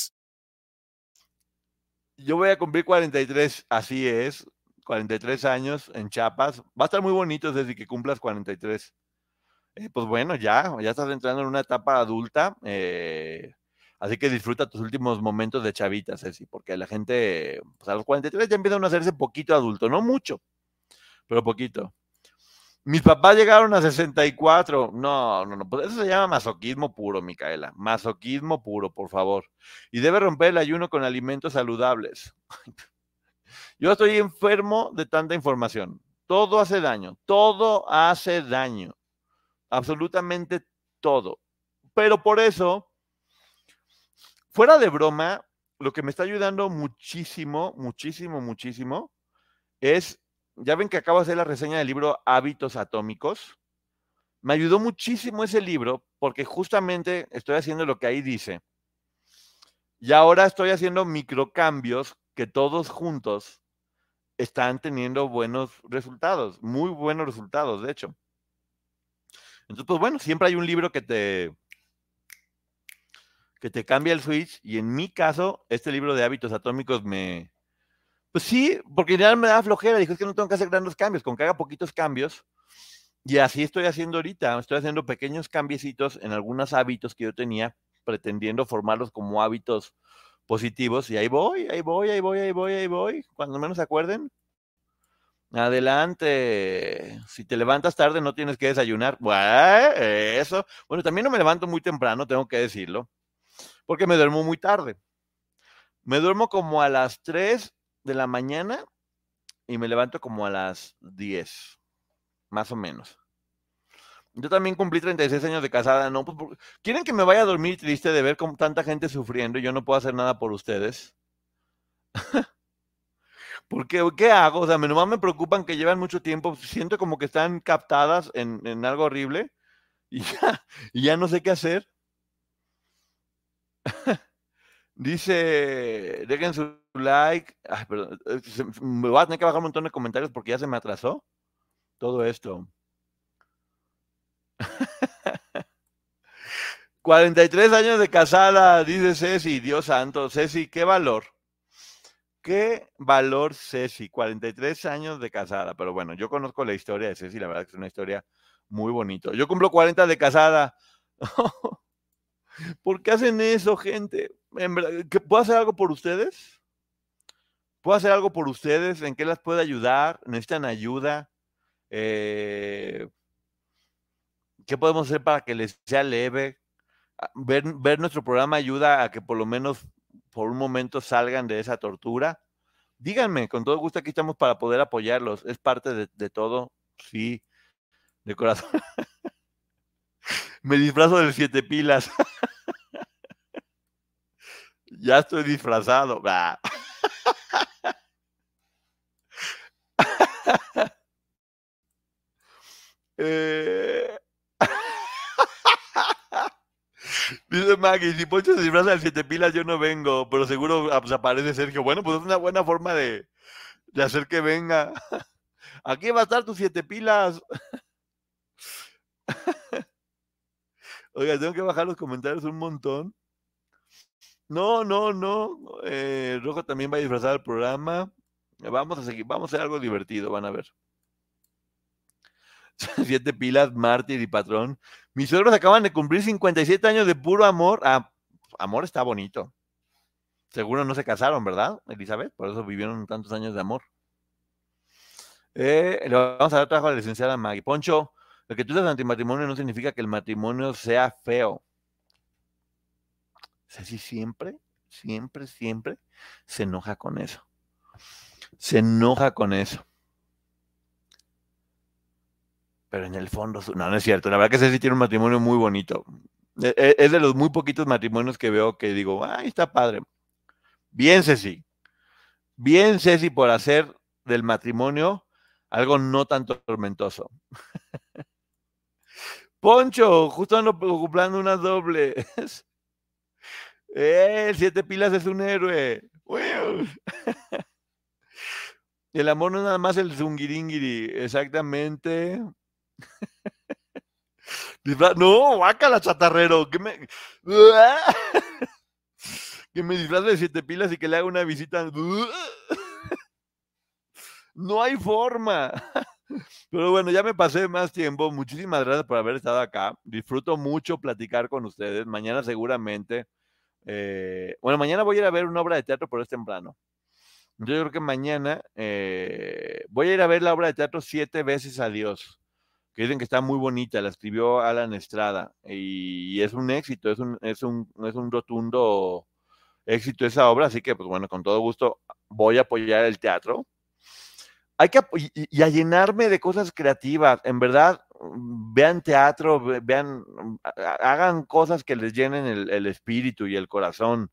yo voy a cumplir 43, así es, 43 años en Chiapas. Va a estar muy bonito desde que cumplas 43. Eh, pues bueno, ya, ya estás entrando en una etapa adulta, eh, así que disfruta tus últimos momentos de chavita, Ceci, porque la gente, pues a los 43 ya empiezan a hacerse poquito adulto, no mucho, pero poquito. Mis papás llegaron a 64. No, no, no. Pues eso se llama masoquismo puro, Micaela. Masoquismo puro, por favor. Y debe romper el ayuno con alimentos saludables. Yo estoy enfermo de tanta información. Todo hace daño, todo hace daño. Absolutamente todo. Pero por eso, fuera de broma, lo que me está ayudando muchísimo, muchísimo, muchísimo, es, ya ven que acabo de hacer la reseña del libro Hábitos Atómicos. Me ayudó muchísimo ese libro porque justamente estoy haciendo lo que ahí dice. Y ahora estoy haciendo microcambios que todos juntos están teniendo buenos resultados, muy buenos resultados, de hecho. Entonces, pues bueno, siempre hay un libro que te, que te cambia el switch y en mi caso, este libro de hábitos atómicos me... Pues sí, porque ya me da flojera, dijo, es que no tengo que hacer grandes cambios, con que haga poquitos cambios. Y así estoy haciendo ahorita, estoy haciendo pequeños cambiecitos en algunos hábitos que yo tenía, pretendiendo formarlos como hábitos positivos. Y ahí voy, ahí voy, ahí voy, ahí voy, ahí voy. Cuando menos se acuerden. Adelante. Si te levantas tarde no tienes que desayunar. Bueno, eso. Bueno, también no me levanto muy temprano, tengo que decirlo porque me duermo muy tarde. Me duermo como a las 3 de la mañana y me levanto como a las 10, más o menos. Yo también cumplí 36 años de casada, ¿no? Pues, ¿Quieren que me vaya a dormir triste de ver con tanta gente sufriendo y yo no puedo hacer nada por ustedes? Porque, ¿qué hago? O sea, nomás me preocupan que llevan mucho tiempo, siento como que están captadas en, algo horrible y ya, y ya no sé qué hacer. Dice, dejen su like. Ay, perdón, eh, me voy a tener que bajar un montón de comentarios porque ya se me atrasó todo esto. 43 años de casada, dice Ceci, Dios santo. Ceci, qué valor. Qué valor, Ceci. 43 años de casada. Pero bueno, yo conozco la historia de Ceci, la verdad que es una historia muy bonita. Yo cumplo 40 de casada. ¿Por qué hacen eso, gente? ¿Puedo hacer algo por ustedes? ¿Puedo hacer algo por ustedes? ¿En qué las puedo ayudar? ¿Necesitan ayuda? Eh, ¿Qué podemos hacer para que les sea leve? Ah, ver, nuestro programa ayuda a que por lo menos por un momento salgan de esa tortura. Díganme, con todo gusto aquí estamos para poder apoyarlos. Es parte de, de todo, sí, de corazón. Me disfrazo de siete pilas. ya estoy disfrazado. eh... Dice Maggie, si Poncho se disfraza de siete pilas, yo no vengo, pero seguro ah, pues, aparece Sergio. Bueno, pues es una buena forma de, de hacer que venga. Aquí va a estar tus siete pilas. Oiga, tengo que bajar los comentarios un montón. No, no, no. Eh, Rojo también va a disfrazar el programa. Vamos a seguir, vamos a hacer algo divertido, van a ver. Siete pilas, mártir y patrón. Mis suegros acaban de cumplir 57 años de puro amor. Ah, amor está bonito. Seguro no se casaron, ¿verdad, Elizabeth? Por eso vivieron tantos años de amor. Eh, le vamos a dar trabajo a la licenciada Maggie. Poncho, lo que tú dices antimatrimonio no significa que el matrimonio sea feo. Ceci siempre, siempre, siempre se enoja con eso. Se enoja con eso. Pero en el fondo, no, no es cierto. La verdad que Ceci tiene un matrimonio muy bonito. E, e, es de los muy poquitos matrimonios que veo que digo, ay, está padre. Bien, Ceci. Bien, Ceci, por hacer del matrimonio algo no tan tormentoso. Poncho, justo ando ocupando unas dobles. Eh, siete pilas es un héroe. El amor no es nada más el zungiringiri, exactamente. No, la chatarrero, que me. Que disfrace de siete pilas y que le haga una visita. No hay forma. Pero bueno, ya me pasé más tiempo. Muchísimas gracias por haber estado acá. Disfruto mucho platicar con ustedes. Mañana seguramente. Eh, bueno, mañana voy a ir a ver una obra de teatro, pero es temprano. Yo creo que mañana eh, voy a ir a ver la obra de teatro Siete veces a Dios, que dicen que está muy bonita. La escribió Alan Estrada y, es un éxito, es un, es un, es un rotundo éxito esa obra. Así que, pues bueno, con todo gusto voy a apoyar el teatro. Hay que y, a llenarme de cosas creativas. En verdad, vean teatro, vean, hagan cosas que les llenen el, espíritu y el corazón.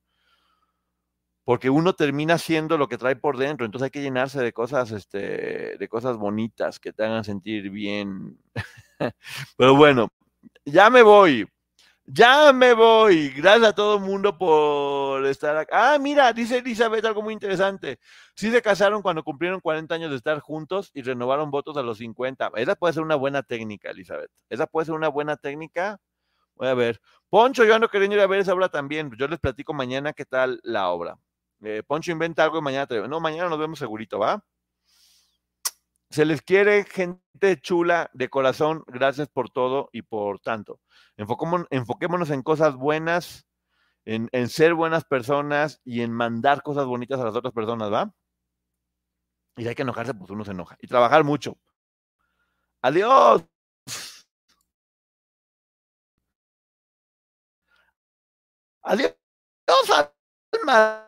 Porque uno termina siendo lo que trae por dentro, entonces hay que llenarse de cosas, este, de cosas bonitas que te hagan sentir bien. Pero bueno, ya me voy. Ya me voy. Gracias a todo el mundo por estar acá. Ah, mira, dice Elizabeth algo muy interesante. Sí se casaron cuando cumplieron 40 años de estar juntos y renovaron votos a los 50. Esa puede ser una buena técnica, Elizabeth. Esa puede ser una buena técnica. Voy a ver. Poncho, yo ando queriendo ir a ver esa obra también. Yo les platico mañana qué tal la obra. Eh, Poncho inventa algo y mañana te... No, mañana nos vemos segurito, ¿va? Se les quiere gente chula de corazón. Gracias por todo y por tanto. enfoquémonos en cosas buenas, en, en, ser buenas personas y en mandar cosas bonitas a las otras personas, ¿va? Y hay que enojarse, pues uno se enoja. Y trabajar mucho. Adiós. Adiós, almas